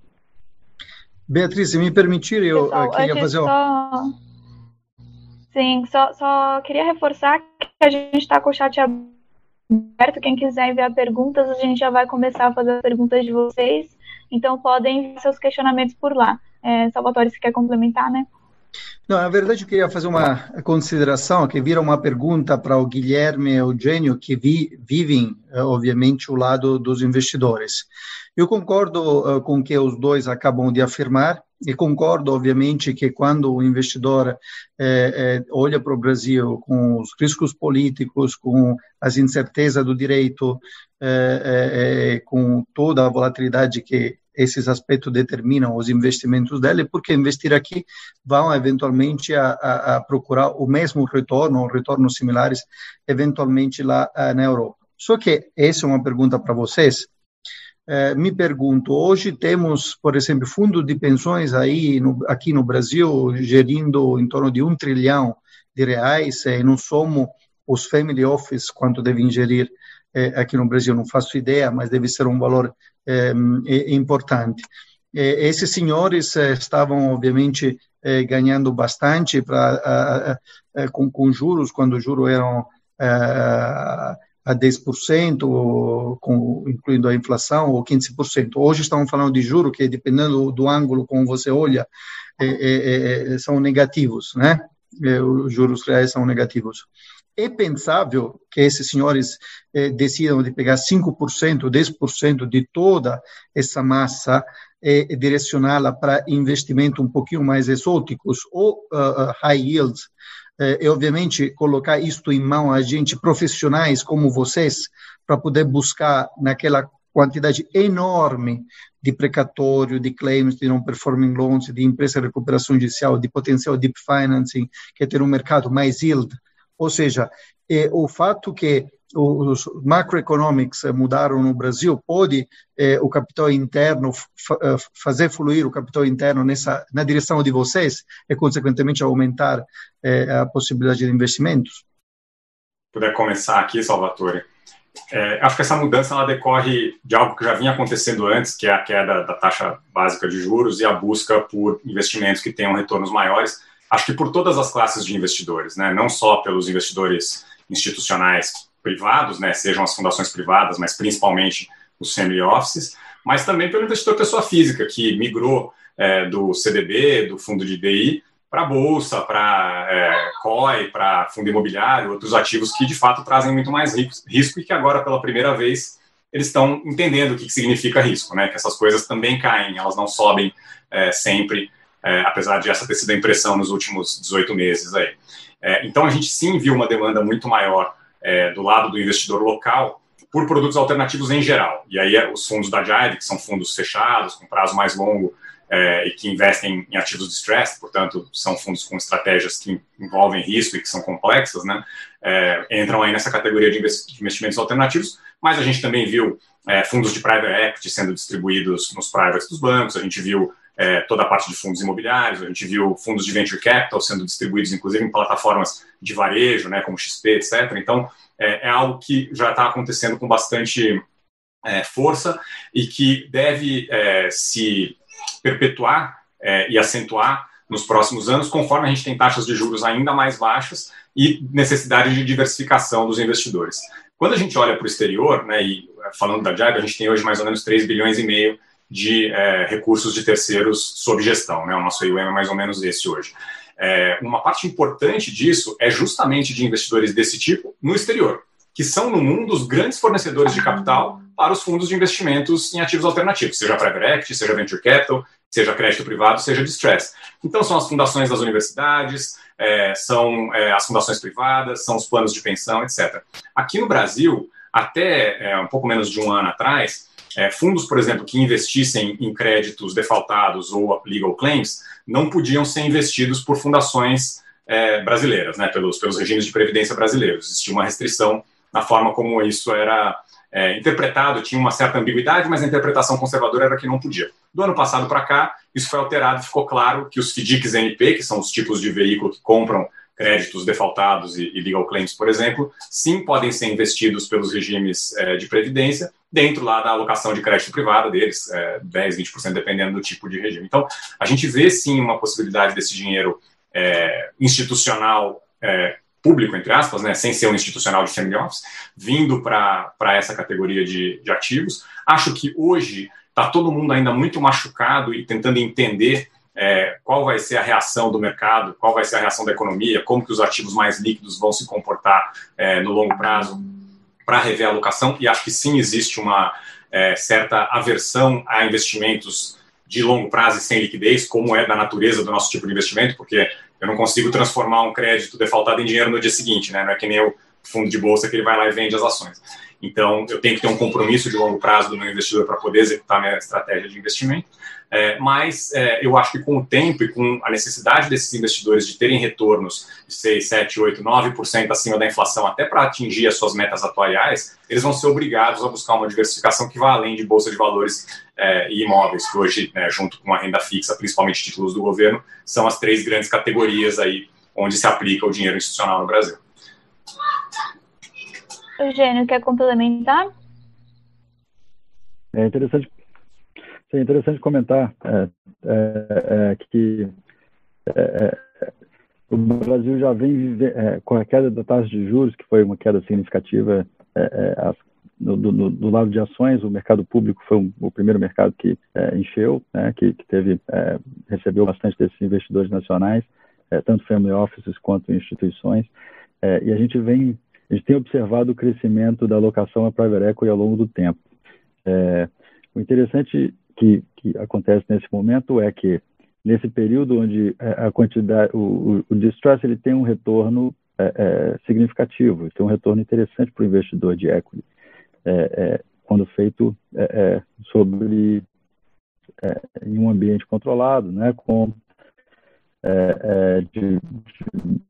Beatriz, se me permitir, eu Pessoal, queria fazer só... Sim, só, só queria reforçar que a gente está com o chat aberto. Quem quiser enviar perguntas, a gente já vai começar a fazer as perguntas de vocês. Então, podem enviar seus questionamentos por lá. É, Salvatore, se quer complementar, né? Não, na verdade, eu queria fazer uma consideração que vira uma pergunta para o Guilherme e o Eugênio, que vi, vivem, eh, obviamente, o lado dos investidores. Eu concordo uh, com o que os dois acabam de afirmar e concordo, obviamente, que quando o investidor eh, olha para o Brasil com os riscos políticos, com as incertezas do direito, com toda a volatilidade que esses aspectos determinam os investimentos dele, porque investir aqui vão eventualmente a, a, a procurar o mesmo retorno, ou retornos similares, eventualmente lá uh, na Europa. Só que essa é uma pergunta para vocês. Uh, me pergunto, hoje temos, por exemplo, fundos de pensões aí no, aqui no Brasil gerindo em torno de um trilhão de reais, e não somos os family office quanto devem gerir eh, aqui no Brasil, não faço ideia, mas deve ser um valor eh, importante. Eh, esses senhores estavam, obviamente, ganhando bastante pra, com, com juros, quando os juros eram a 10%, com, incluindo a inflação, ou 15%. Hoje estamos falando de juros que, dependendo do ângulo como você olha, são negativos, né? Os juros reais são negativos é pensável que esses senhores decidam de pegar 5%, 10% de toda essa massa e direcioná-la para investimentos um pouquinho mais exóticos ou uh, high yields, eh, e obviamente colocar isto em mão a gente profissionais como vocês para poder buscar naquela quantidade enorme de precatório, de claims, de non-performing loans, de empresa de recuperação judicial, de potencial deep financing, que é ter um mercado mais yield, ou seja, é, o fato que os macroeconomics mudaram no Brasil, pode é, o capital interno é, fazer fluir o capital interno nessa na direção de vocês e consequentemente aumentar é, a possibilidade de investimentos? Puder começar aqui, Salvatore. É, acho que essa mudança ela decorre de algo que já vinha acontecendo antes, que é a queda da taxa básica de juros e a busca por investimentos que tenham retornos maiores acho que por todas as classes de investidores, né? não só pelos investidores institucionais privados, né? sejam as fundações privadas, mas principalmente os family offices, mas também pelo investidor pessoa física, que migrou é, do CDB, do fundo de DI, para bolsa, para é, COI, para fundo imobiliário, outros ativos que de fato trazem muito mais risco e que agora, pela primeira vez, eles estão entendendo o que, que significa risco, né? Que essas coisas também caem, elas não sobem é, sempre, é, apesar de essa ter sido a impressão nos últimos 18 meses aí. É, então a gente sim viu uma demanda muito maior é, do lado do investidor local por produtos alternativos em geral. E aí é, os fundos da JAD, que são fundos fechados, com prazo mais longo, é, e que investem em ativos de stress, portanto, são fundos com estratégias que envolvem risco e que são complexas, né, é, entram aí nessa categoria de investimentos alternativos, mas a gente também viu é, fundos de private equity sendo distribuídos nos privates dos bancos, a gente viu é, toda a parte de fundos imobiliários, a gente viu fundos de venture capital sendo distribuídos, inclusive, em plataformas de varejo, né, como XP, etc. Então, é, é algo que já está acontecendo com bastante é, força e que deve se perpetuar é, e acentuar nos próximos anos, conforme a gente tem taxas de juros ainda mais baixas e necessidade de diversificação dos investidores. Quando a gente olha para o exterior, né, e é, falando da JAG, a gente tem hoje mais ou menos 3 bilhões e meio de é, recursos de terceiros sob gestão, né, o nosso IUM é mais ou menos esse hoje. É, uma parte importante disso é justamente de investidores desse tipo no exterior, que são no mundo os grandes fornecedores de capital para os fundos de investimentos em ativos alternativos, seja private equity, seja venture capital, seja crédito privado, seja distress. Então, são as fundações das universidades, é, são é, as fundações privadas, são os planos de pensão, etc. Aqui no Brasil, até é, um pouco menos de um ano atrás, é, fundos, por exemplo, que investissem em créditos defaltados ou legal claims, não podiam ser investidos por fundações é, brasileiras, né, pelos, pelos regimes de previdência brasileiros. Existia uma restrição na forma como isso era é, interpretado, tinha uma certa ambiguidade, mas a interpretação conservadora era que não podia. Do ano passado para cá, isso foi alterado e ficou claro que os FDICs NP, que são os tipos de veículo que compram créditos defaltados e, e legal claims, por exemplo, sim podem ser investidos pelos regimes é, de previdência, dentro lá da alocação de crédito privado deles, é, 10, 20%, dependendo do tipo de regime. Então, a gente vê sim uma possibilidade desse dinheiro é, institucional é, público, entre aspas, né, sem ser um institucional de family office, vindo para essa categoria de, de ativos. Acho que hoje está todo mundo ainda muito machucado e tentando entender é, qual vai ser a reação do mercado, qual vai ser a reação da economia, como que os ativos mais líquidos vão se comportar é, no longo prazo para rever a alocação. E acho que sim existe uma é, certa aversão a investimentos de longo prazo e sem liquidez, como é da natureza do nosso tipo de investimento, porque eu não consigo transformar um crédito defaltado em dinheiro no dia seguinte, né? Não é que nem o fundo de bolsa que ele vai lá e vende as ações. Então, eu tenho que ter um compromisso de longo prazo do meu investidor para poder executar minha estratégia de investimento. É, mas é, eu acho que com o tempo e com a necessidade desses investidores de terem retornos de 6, 7, 8, 9% acima da inflação até para atingir as suas metas atuariais, eles vão ser obrigados a buscar uma diversificação que vá além de bolsa de valores é, e imóveis, que hoje, né, junto com a renda fixa, principalmente títulos do governo, são as três grandes categorias aí onde se aplica o dinheiro institucional no Brasil. Eugênio, quer complementar? É interessante, é interessante comentar é, é, é que é, é, o Brasil já vem com a queda da taxa de juros, que foi uma queda significativa as, no, do lado de ações, o mercado público foi um, o primeiro mercado que encheu, né, que, que teve recebeu bastante desses investidores nacionais, tanto family offices quanto instituições, e a gente vem a gente tem observado o crescimento da alocação a private equity ao longo do tempo. É, o interessante que, que acontece nesse momento é que nesse período onde é, a quantidade, o, o, distress ele tem um retorno é, é, significativo, tem um retorno interessante para o investidor de equity, é, é quando feito sobre em um ambiente controlado, né, com de, de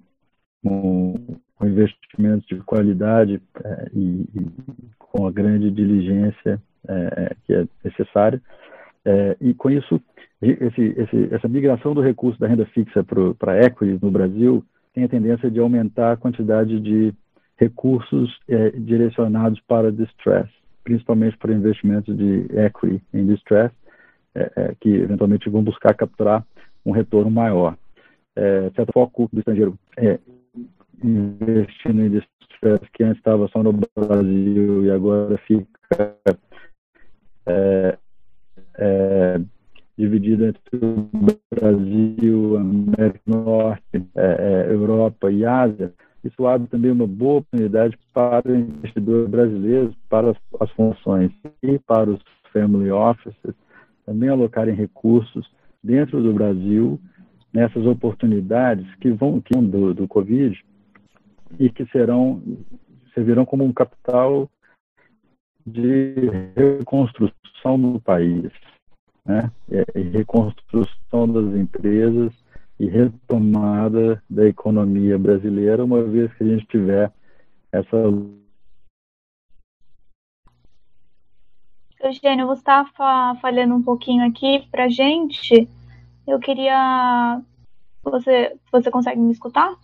um, com investimentos de qualidade é, e, e, com a grande diligência é, é que é necessária. É, e com isso, esse, esse, essa migração do recurso da renda fixa para equity no Brasil tem a tendência de aumentar a quantidade de recursos é, direcionados para distress, principalmente para investimentos de equity em distress, que eventualmente vão buscar capturar um retorno maior. é, certo foco do estrangeiro é, investindo em indústrias que antes estava só no Brasil e agora fica é, é, dividido entre o Brasil, América do Norte, é, é, Europa e Ásia, isso abre também uma boa oportunidade para investidores brasileiros, para as, as funções e para os family offices também alocarem recursos dentro do Brasil nessas oportunidades que vão, que do, do Covid e que serão servirão como um capital de reconstrução do país, né? E reconstrução das empresas e retomada da economia brasileira, uma vez que a gente tiver essa. Eugênio, você está falhando um pouquinho aqui para gente. Eu queria. Você, você consegue me escutar?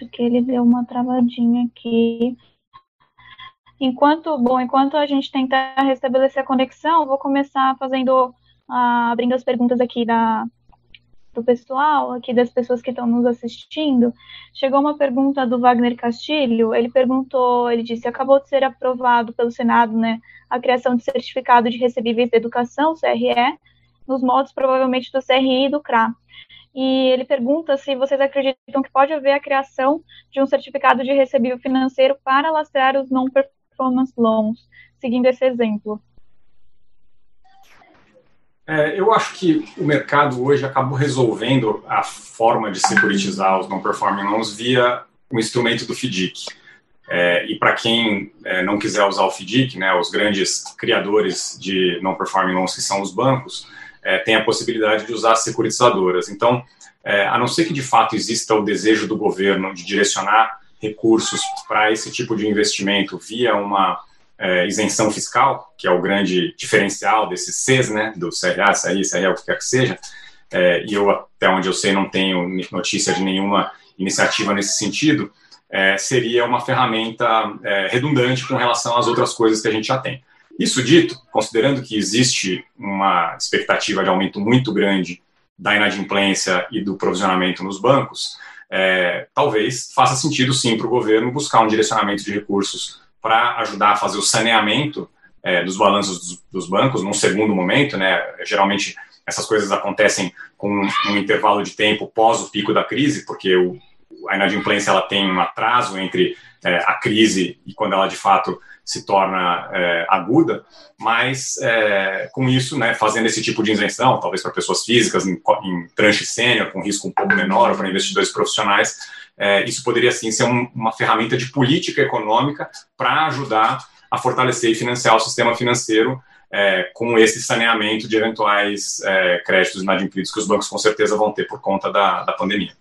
Acho que ele deu uma travadinha aqui. Enquanto, bom, enquanto a gente tenta restabelecer a conexão, vou começar fazendo ah, abrindo as perguntas aqui da, do pessoal, aqui das pessoas que estão nos assistindo, chegou uma pergunta do Wagner Castilho. Ele perguntou, ele disse: acabou de ser aprovado pelo Senado, né, a criação de certificado de recebíveis de educação, CRE, nos moldes provavelmente do CRI e do CRA. E ele pergunta se vocês acreditam que pode haver a criação de um certificado de recebível financeiro para lastrear os non-performance loans, seguindo esse exemplo. É, eu acho que o mercado hoje acabou resolvendo a forma de securitizar os non-performing loans via o instrumento do FDIC. É, e para quem é, não quiser usar o FDIC, né, os grandes criadores de non-performing loans, que são os bancos, é, tem a possibilidade de usar securitizadoras. Então, é, a não ser que de fato exista o desejo do governo de direcionar recursos para esse tipo de investimento via uma é, isenção fiscal, que é o grande diferencial desses Cs, né, do CRA, CRI, CRL, o que quer que seja, é, e eu, até onde eu sei, não tenho notícia de nenhuma iniciativa nesse sentido, é, seria uma ferramenta é, redundante com relação às outras coisas que a gente já tem. Isso dito, considerando que existe uma expectativa de aumento muito grande da inadimplência e do provisionamento nos bancos, é, talvez faça sentido sim para o governo buscar um direcionamento de recursos para ajudar a fazer o saneamento é, dos balanços dos, dos, bancos num segundo momento, né? Geralmente essas coisas acontecem com um, um intervalo de tempo pós o pico da crise, porque o, a inadimplência ela tem um atraso entre é, a crise e quando ela de fato se torna é, aguda, mas é, com isso, né, fazendo esse tipo de isenção, talvez para pessoas físicas em, em tranche sênior, com risco um pouco menor, ou para investidores profissionais, é, isso poderia sim ser um, uma ferramenta de política econômica para ajudar a fortalecer e financiar o sistema financeiro é, com esse saneamento de eventuais é, créditos inadimplidos que os bancos com certeza vão ter por conta da, da pandemia.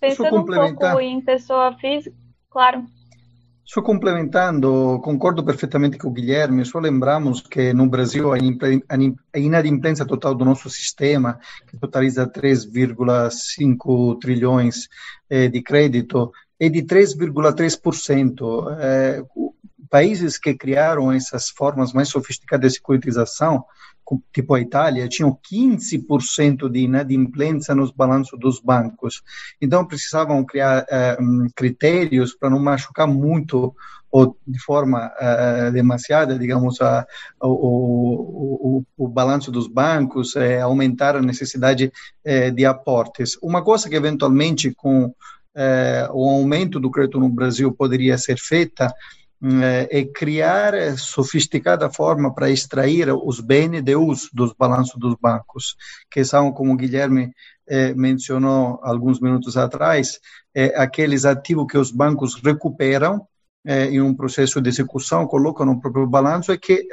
Pensando um pouco em pessoa física, claro. Só complementando, concordo perfeitamente com o Guilherme, só lembramos que no Brasil a inadimplência total do nosso sistema, que totaliza 3,5 trilhões eh, de crédito, é de 3,3%. Eh, países que criaram essas formas mais sofisticadas de securitização, tipo a Itália, tinham 15% de inadimplência nos balanços dos bancos. Então, precisavam criar uh, critérios para não machucar muito ou de forma uh, demasiada, digamos, a, o, o, o, balanço dos bancos, uh, aumentar a necessidade de aportes. Uma coisa que, eventualmente, com o aumento do crédito no Brasil poderia ser feita é criar sofisticada forma para extrair os BNDUs dos balanços dos bancos, que são, como o Guilherme eh, mencionou alguns minutos atrás, eh, aqueles ativos que os bancos recuperam eh, em um processo de execução, colocam no próprio balanço e que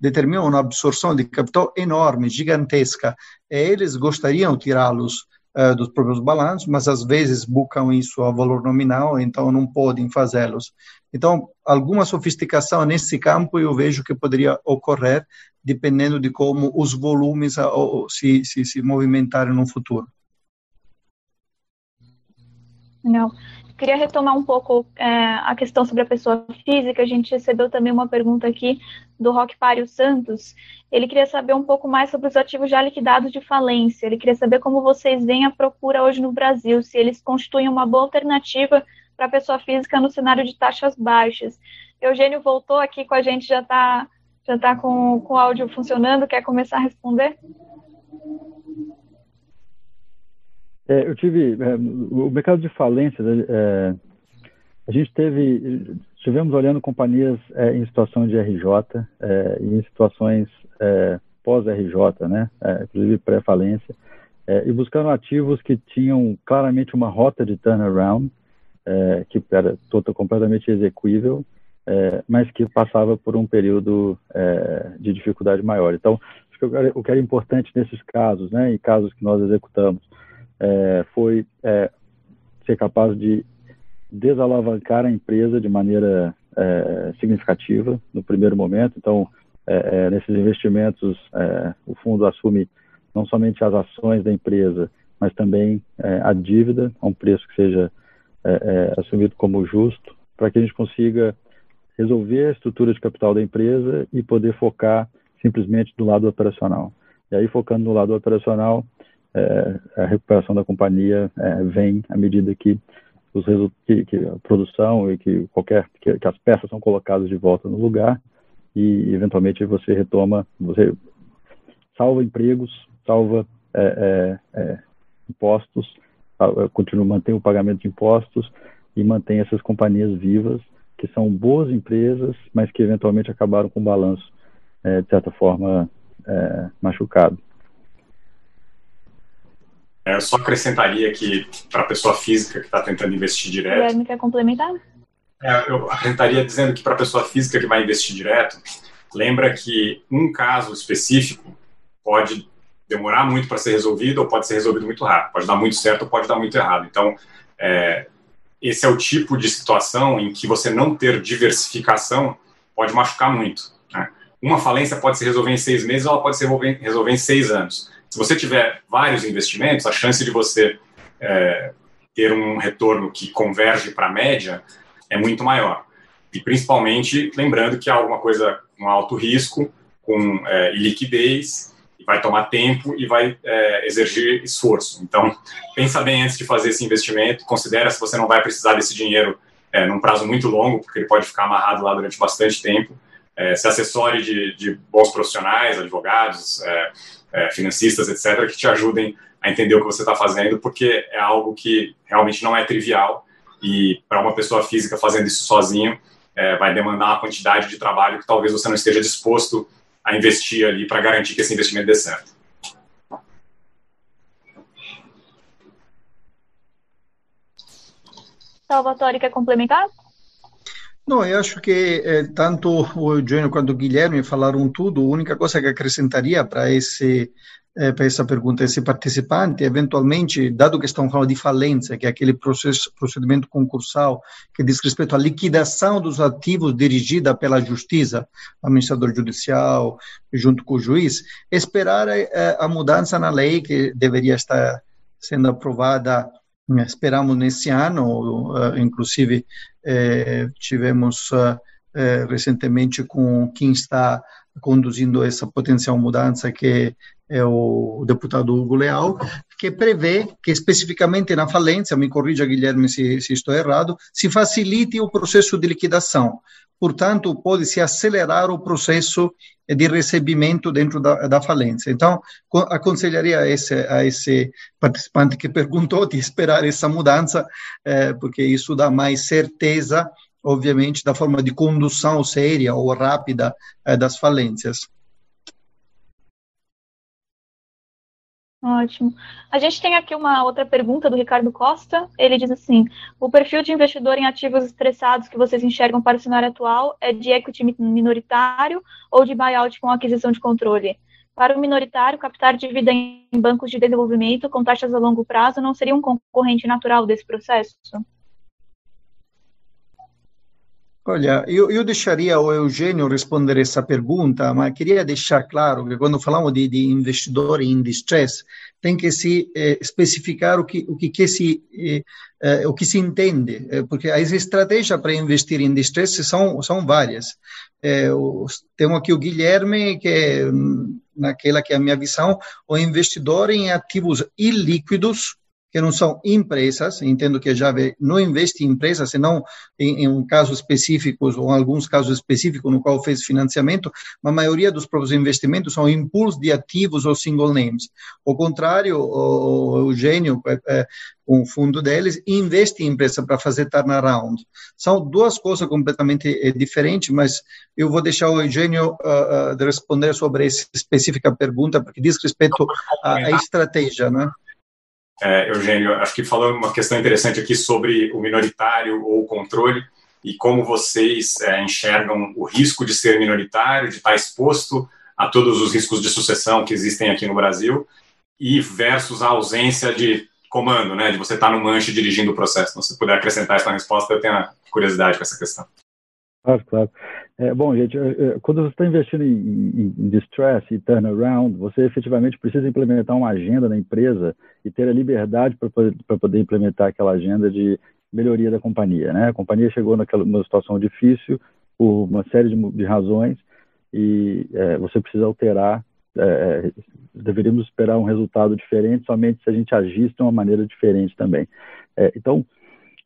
determinam uma absorção de capital enorme, gigantesca. Eles gostariam de tirá-los uh, dos próprios balanços, mas às vezes buscam isso a valor nominal, então não podem fazê-los. Então, alguma sofisticação nesse campo eu vejo que poderia ocorrer, dependendo de como os volumes uh, se, se, se movimentarem no futuro. Não. Queria retomar um pouco é, a questão sobre a pessoa física. A gente recebeu também uma pergunta aqui do Roque Pário Santos. Ele queria saber um pouco mais sobre os ativos já liquidados de falência. Ele queria saber como vocês veem a procura hoje no Brasil, se eles constituem uma boa alternativa para a pessoa física no cenário de taxas baixas. Eugênio voltou aqui com a gente, já está já tá com, com o áudio funcionando. Quer começar a responder? É, eu tive é, o mercado de falências. É, a gente teve, estivemos olhando companhias é, em situação de RJ é, e em situações é, pós-RJ, né, inclusive pré-falência, e buscando ativos que tinham claramente uma rota de turnaround, que era total, completamente execuível, mas que passava por um período de dificuldade maior. Então, o que era importante nesses casos, né, em casos que nós executamos, é, foi é, ser capaz de desalavancar a empresa de maneira é, significativa no primeiro momento. Então, é, é, nesses investimentos, é, o fundo assume não somente as ações da empresa, mas também a dívida a um preço que seja assumido como justo, para que a gente consiga resolver a estrutura de capital da empresa e poder focar simplesmente do lado operacional. E aí, focando no lado operacional, é, a recuperação da companhia é, vem à medida que os que, que, a produção e que qualquer que, que, as peças são colocadas de volta no lugar e eventualmente você retoma, você salva empregos, salva é, é, é impostos, continua mantém o pagamento de impostos e mantém essas companhias vivas que são boas empresas, mas que eventualmente acabaram com o balanço de certa forma machucado. É, eu só acrescentaria que, para a pessoa física que está tentando investir direto. Guilherme quer complementar? É, eu acrescentaria dizendo que, para a pessoa física que vai investir direto, lembra que um caso específico pode demorar muito para ser resolvido ou pode ser resolvido muito rápido. Pode dar muito certo ou pode dar muito errado. Então, é, esse é o tipo de situação em que você não ter diversificação pode machucar muito. Né? Uma falência pode se resolver em seis meses ou ela pode se resolver, resolver em seis anos. Se você tiver vários investimentos, a chance de você é, ter um retorno que converge para a média é muito maior. E principalmente lembrando que é alguma coisa com alto risco, com é, liquidez, vai tomar tempo e vai é, exigir esforço. Então, pensa bem antes de fazer esse investimento, considera se você não vai precisar desse dinheiro é, num prazo muito longo, porque ele pode ficar amarrado lá durante bastante tempo. É, se assessore de, de bons profissionais, advogados, é, financistas, etc., que te ajudem a entender o que você está fazendo, porque é algo que realmente não é trivial e para uma pessoa física fazendo isso sozinho é, vai demandar uma quantidade de trabalho que talvez você não esteja disposto a investir ali para garantir que esse investimento dê certo. Salvatore, quer complementar? Não, eu acho que eh, tanto o Eugênio quanto o Guilherme falaram tudo. A única coisa que acrescentaria para esse eh, para essa pergunta, esse participante, eventualmente, dado que estamos falando de falência, que é aquele processo, procedimento concursal que diz respeito à liquidação dos ativos dirigida pela justiça, administrador judicial, junto com o juiz, esperar eh, a mudança na lei que deveria estar sendo aprovada esperamos nesse ano, inclusive eh, tivemos eh, recentemente com quem está conduzindo essa potencial mudança, que é o deputado Hugo Leal, que prevê que especificamente na falência, me corrija Guilherme se, se estou errado, se facilite o processo de liquidação. Portanto, pode-se acelerar o processo de recebimento dentro da, da falência. Então, aconselharia a esse, a esse participante que perguntou de esperar essa mudança, eh, porque isso dá mais certeza obviamente, da forma de condução séria ou rápida eh, das falências. Ótimo. A gente tem aqui uma outra pergunta do Ricardo Costa. Ele diz assim: o perfil de investidor em ativos estressados que vocês enxergam para o cenário atual é de equity minoritário ou de buyout com aquisição de controle? Para o minoritário, captar dívida em bancos de desenvolvimento com taxas a longo prazo não seria um concorrente natural desse processo? Olha, eu, eu deixaria o Eugênio responder essa pergunta, mas queria deixar claro que quando falamos de, de investidor em distress, tem que se eh, especificar o que, o que, que se eh, eh, o que se entende, eh, porque as estratégias para investir em distress são são várias. Os, temos aqui o Guilherme que é, naquela que é a minha visão, o investidor em ativos ilíquidos que não são empresas, entendo que a Jave não investe em empresas, senão em, em um caso específico, ou alguns casos específicos no qual fez financiamento, mas a maioria dos próprios investimentos são impulsos de ativos ou single names. Ao contrário, o, Eugênio, é, é, com o fundo deles, investe em empresa para fazer turnaround. São duas coisas completamente é, diferentes, mas eu vou deixar o Eugênio uh, uh, responder sobre essa específica pergunta, porque diz respeito à, à estratégia, né? É, Eugênio, acho que falou uma questão interessante aqui sobre o minoritário ou o controle e como vocês é, enxergam o risco de ser minoritário, de estar exposto a todos os riscos de sucessão que existem aqui no Brasil e versus a ausência de comando, né, de você estar no manche dirigindo o processo. Então, se puder acrescentar essa resposta, eu tenho curiosidade com essa questão. Claro, claro. É, bom, gente, é, é, quando você está investindo em, em, distress e turnaround, você efetivamente precisa implementar uma agenda na empresa e ter a liberdade para poder, poder, implementar aquela agenda de melhoria da companhia. Né? A companhia chegou naquela numa situação difícil por uma série de, de razões e é, você precisa alterar. É, é, deveríamos esperar um resultado diferente somente se a gente agisse de uma maneira diferente também. então,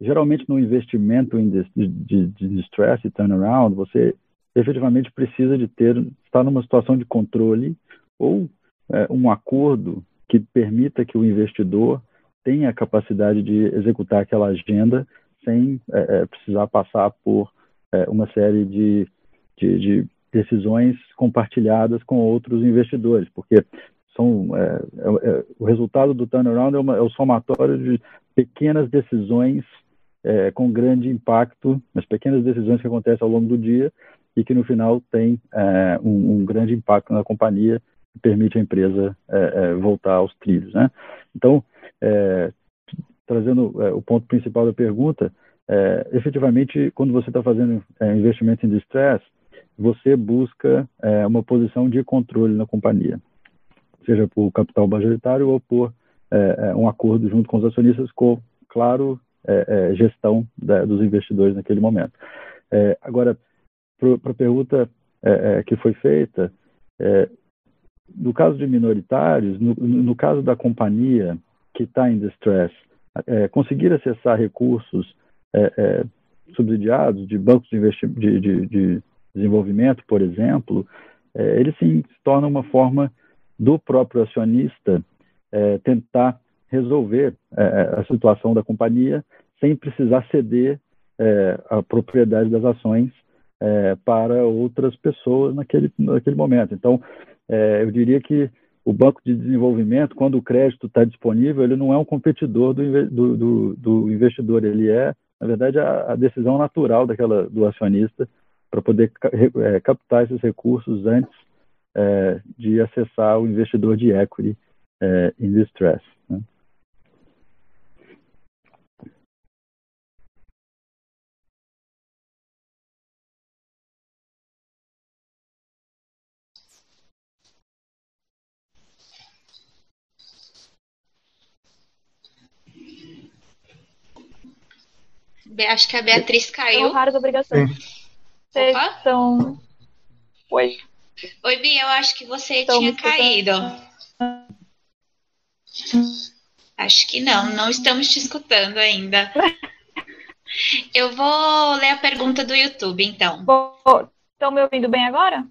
geralmente no investimento de, de, de e turnaround, você efetivamente precisa de ter, estar numa situação de controle ou é, um acordo que permita que o investidor tenha a capacidade de executar aquela agenda sem é, é precisar passar por é, uma série de, de, de, decisões compartilhadas com outros investidores, porque são, é, é, o resultado do turnaround é, uma, é o somatório de pequenas decisões é, com grande impacto nas pequenas decisões que acontecem ao longo do dia e que no final tem é, um, um, grande impacto na companhia permite a empresa é, é voltar aos trilhos. Né? Então, é, trazendo é, o ponto principal da pergunta, efetivamente, quando você está fazendo investimento em distress, você busca uma posição de controle na companhia, seja por capital majoritário ou por um acordo junto com os acionistas, com, claro, é, é, gestão da, dos investidores naquele momento. É, agora, para a pergunta é, é, que foi feita, é, no caso de minoritários, no, no caso da companhia que está em distress, conseguir acessar recursos subsidiados de bancos de, de, de, de, desenvolvimento, por exemplo, ele sim se torna uma forma do próprio acionista tentar resolver é, é, a situação da companhia sem precisar ceder é, a propriedade das ações é, para outras pessoas naquele, naquele momento. Então, é, eu diria que o banco de desenvolvimento, quando o crédito está disponível, ele não é um competidor do, do, do, do investidor, ele é, na verdade, a, a, decisão natural daquela, do acionista para poder é, captar esses recursos antes de acessar o investidor de equity em distress. Né? Acho que a Beatriz caiu. Raras obrigações. Vocês estão. Oi. Oi, Bia, eu acho que você estão tinha caído. Acho que não, não estamos te escutando ainda. Eu vou ler a pergunta do YouTube, então. Estão me ouvindo bem agora?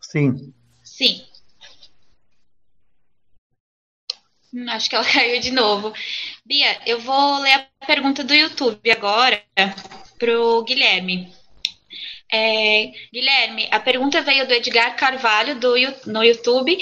Sim. Sim. Hum, acho que ela caiu de novo. Bia, eu vou ler a pergunta do YouTube agora para o Guilherme. É, Guilherme, a pergunta veio do Edgar Carvalho do, no YouTube.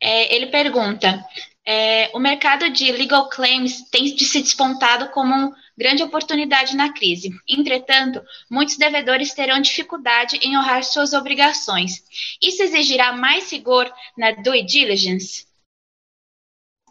É, ele pergunta: é, o mercado de legal claims tem de se despontado como uma grande oportunidade na crise. Entretanto, muitos devedores terão dificuldade em honrar suas obrigações. Isso exigirá mais rigor na due diligence?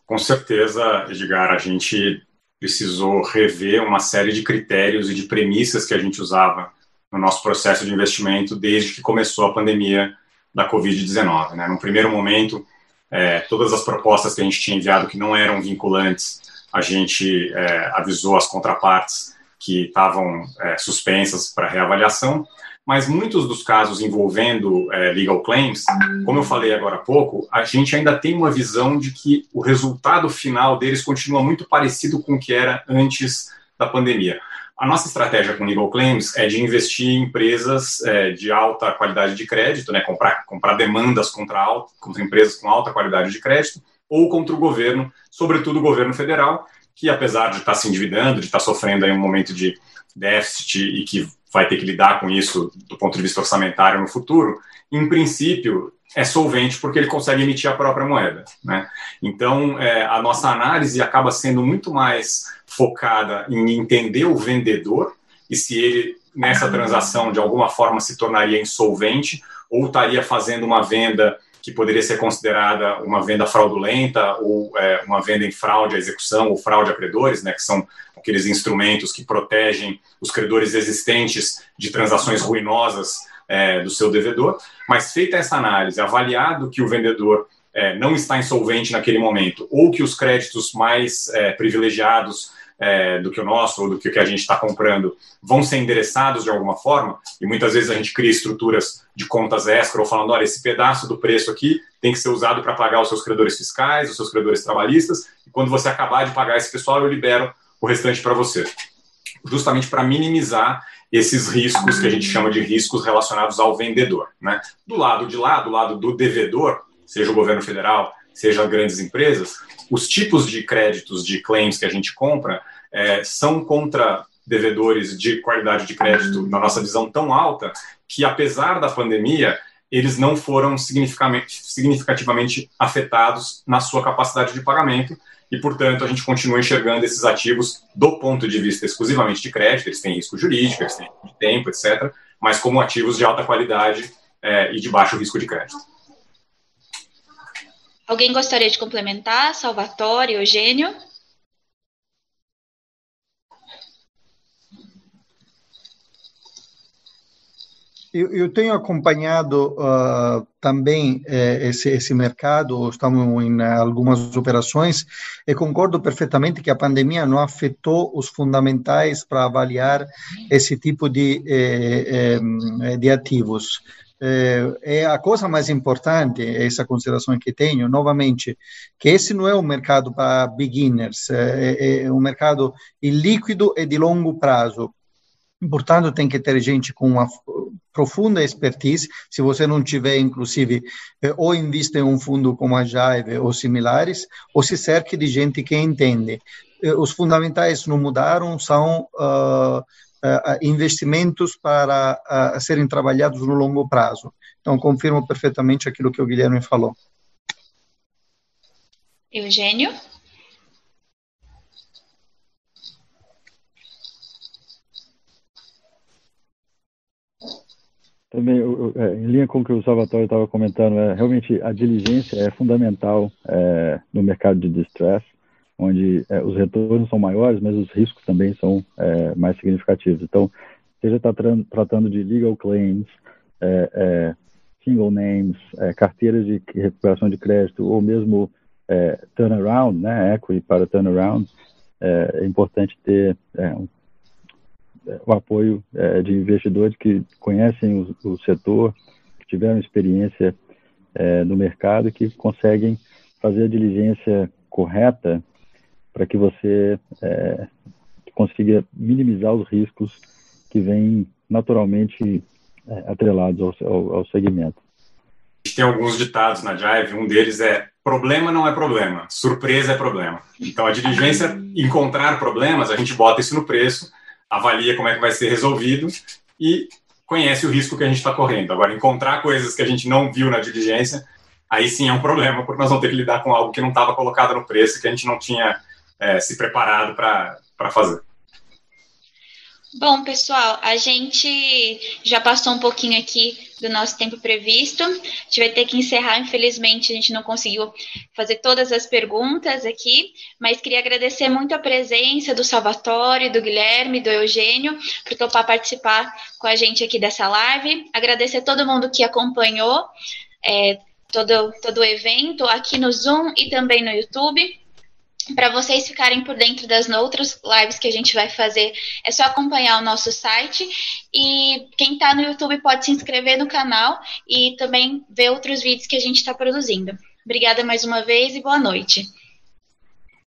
Com certeza, Edgar, a gente precisou rever uma série de critérios e de premissas que a gente usava no nosso processo de investimento desde que começou a pandemia da Covid-19. Né? No primeiro momento, é, todas as propostas que a gente tinha enviado que não eram vinculantes, a gente é, avisou as contrapartes que estavam é, suspensas para reavaliação, mas muitos dos casos envolvendo é, legal claims, como eu falei agora há pouco, a gente ainda tem uma visão de que o resultado final deles continua muito parecido com o que era antes da pandemia. A nossa estratégia com legal claims é de investir em empresas é, de alta qualidade de crédito, né, comprar, comprar demandas contra, alta, contra empresas com alta qualidade de crédito, ou contra o governo, sobretudo o governo federal, que apesar de estar se endividando, de estar sofrendo aí um momento de déficit e que vai ter que lidar com isso do ponto de vista orçamentário no futuro, em princípio é solvente porque ele consegue emitir a própria moeda. Né? Então, é, a nossa análise acaba sendo muito mais focada em entender o vendedor e se ele, nessa transação, de alguma forma se tornaria insolvente ou estaria fazendo uma venda que poderia ser considerada uma venda fraudulenta ou é, uma venda em fraude à execução ou fraude a credores, né, que são aqueles instrumentos que protegem os credores existentes de transações ruinosas é, do seu devedor. Mas feita essa análise, avaliado que o vendedor é, não está insolvente naquele momento ou que os créditos mais é, privilegiados é, do que o nosso ou do que, a gente está comprando vão ser endereçados de alguma forma, e muitas vezes a gente cria estruturas de contas ou falando, olha, esse pedaço do preço aqui tem que ser usado para pagar os seus credores fiscais, os seus credores trabalhistas, e quando você acabar de pagar esse pessoal, eu libero o restante para você. Justamente para minimizar esses riscos que a gente chama de riscos relacionados ao vendedor. Né? Do lado de lá, do lado do devedor, seja o governo federal, seja grandes empresas, os tipos de créditos, de claims que a gente compra, é, são contra devedores de qualidade de crédito, na nossa visão, tão alta, que apesar da pandemia, eles não foram significativamente afetados na sua capacidade de pagamento e, portanto, a gente continua enxergando esses ativos do ponto de vista exclusivamente de crédito, eles têm risco jurídico, eles têm tempo, etc., mas como ativos de alta qualidade é, e de baixo risco de crédito. Alguém gostaria de complementar? Salvatore, Eugênio? Eu, eu, tenho acompanhado uh, também eh, esse, esse mercado, estamos em algumas operações e concordo perfeitamente que a pandemia não afetou os fundamentais para avaliar esse tipo de, eh, eh, de ativos é, a coisa mais importante, essa consideração que tenho, novamente, que esse não é um mercado para beginners, é, é um mercado ilíquido e de longo prazo. Portanto, tem que ter gente com uma profunda expertise. Se você não tiver, inclusive, ou invista em um fundo como a Jaive ou similares, ou se cerque de gente que entende. Os fundamentais não mudaram, são uh, investimentos para uh, serem trabalhados no longo prazo. Então, confirmo perfeitamente aquilo que o Guilherme falou. Eugênio? Também, é, em linha com o que o Salvatore estava comentando, é, realmente a diligência é fundamental é, no mercado de distress onde é, os retornos são maiores, mas os riscos também são é, mais significativos. Então, seja tá tra tratando de legal claims, é, é single names, é, carteiras de recuperação de crédito, ou mesmo é, turnaround, né, equity para turnaround, é, importante ter um, o apoio de investidores que conhecem o, o, setor, que tiveram experiência no mercado e que conseguem fazer a diligência correta para que você é, consiga minimizar os riscos que vêm naturalmente é, atrelados ao, ao, ao segmento. Tem alguns ditados na Jive, um deles é problema não é problema, surpresa é problema. Então a diligência, encontrar problemas, a gente bota isso no preço, avalia como é que vai ser resolvido e conhece o risco que a gente está correndo. Agora, encontrar coisas que a gente não viu na diligência, aí sim é um problema, porque nós vamos ter que lidar com algo que não estava colocado no preço, que a gente não tinha é, se preparado para fazer. Bom, pessoal, a gente já passou um pouquinho aqui do nosso tempo previsto. A gente vai ter que encerrar, infelizmente, a gente não conseguiu fazer todas as perguntas aqui, mas queria agradecer muito a presença do Salvatore, do Guilherme, do Eugênio, por topar participar com a gente aqui dessa live. Agradecer a todo mundo que acompanhou é, todo, todo o evento aqui no Zoom e também no YouTube. Para vocês ficarem por dentro das outras lives que a gente vai fazer, é só acompanhar o nosso site. E quem está no YouTube pode se inscrever no canal e também ver outros vídeos que a gente está produzindo. Obrigada mais uma vez e boa noite.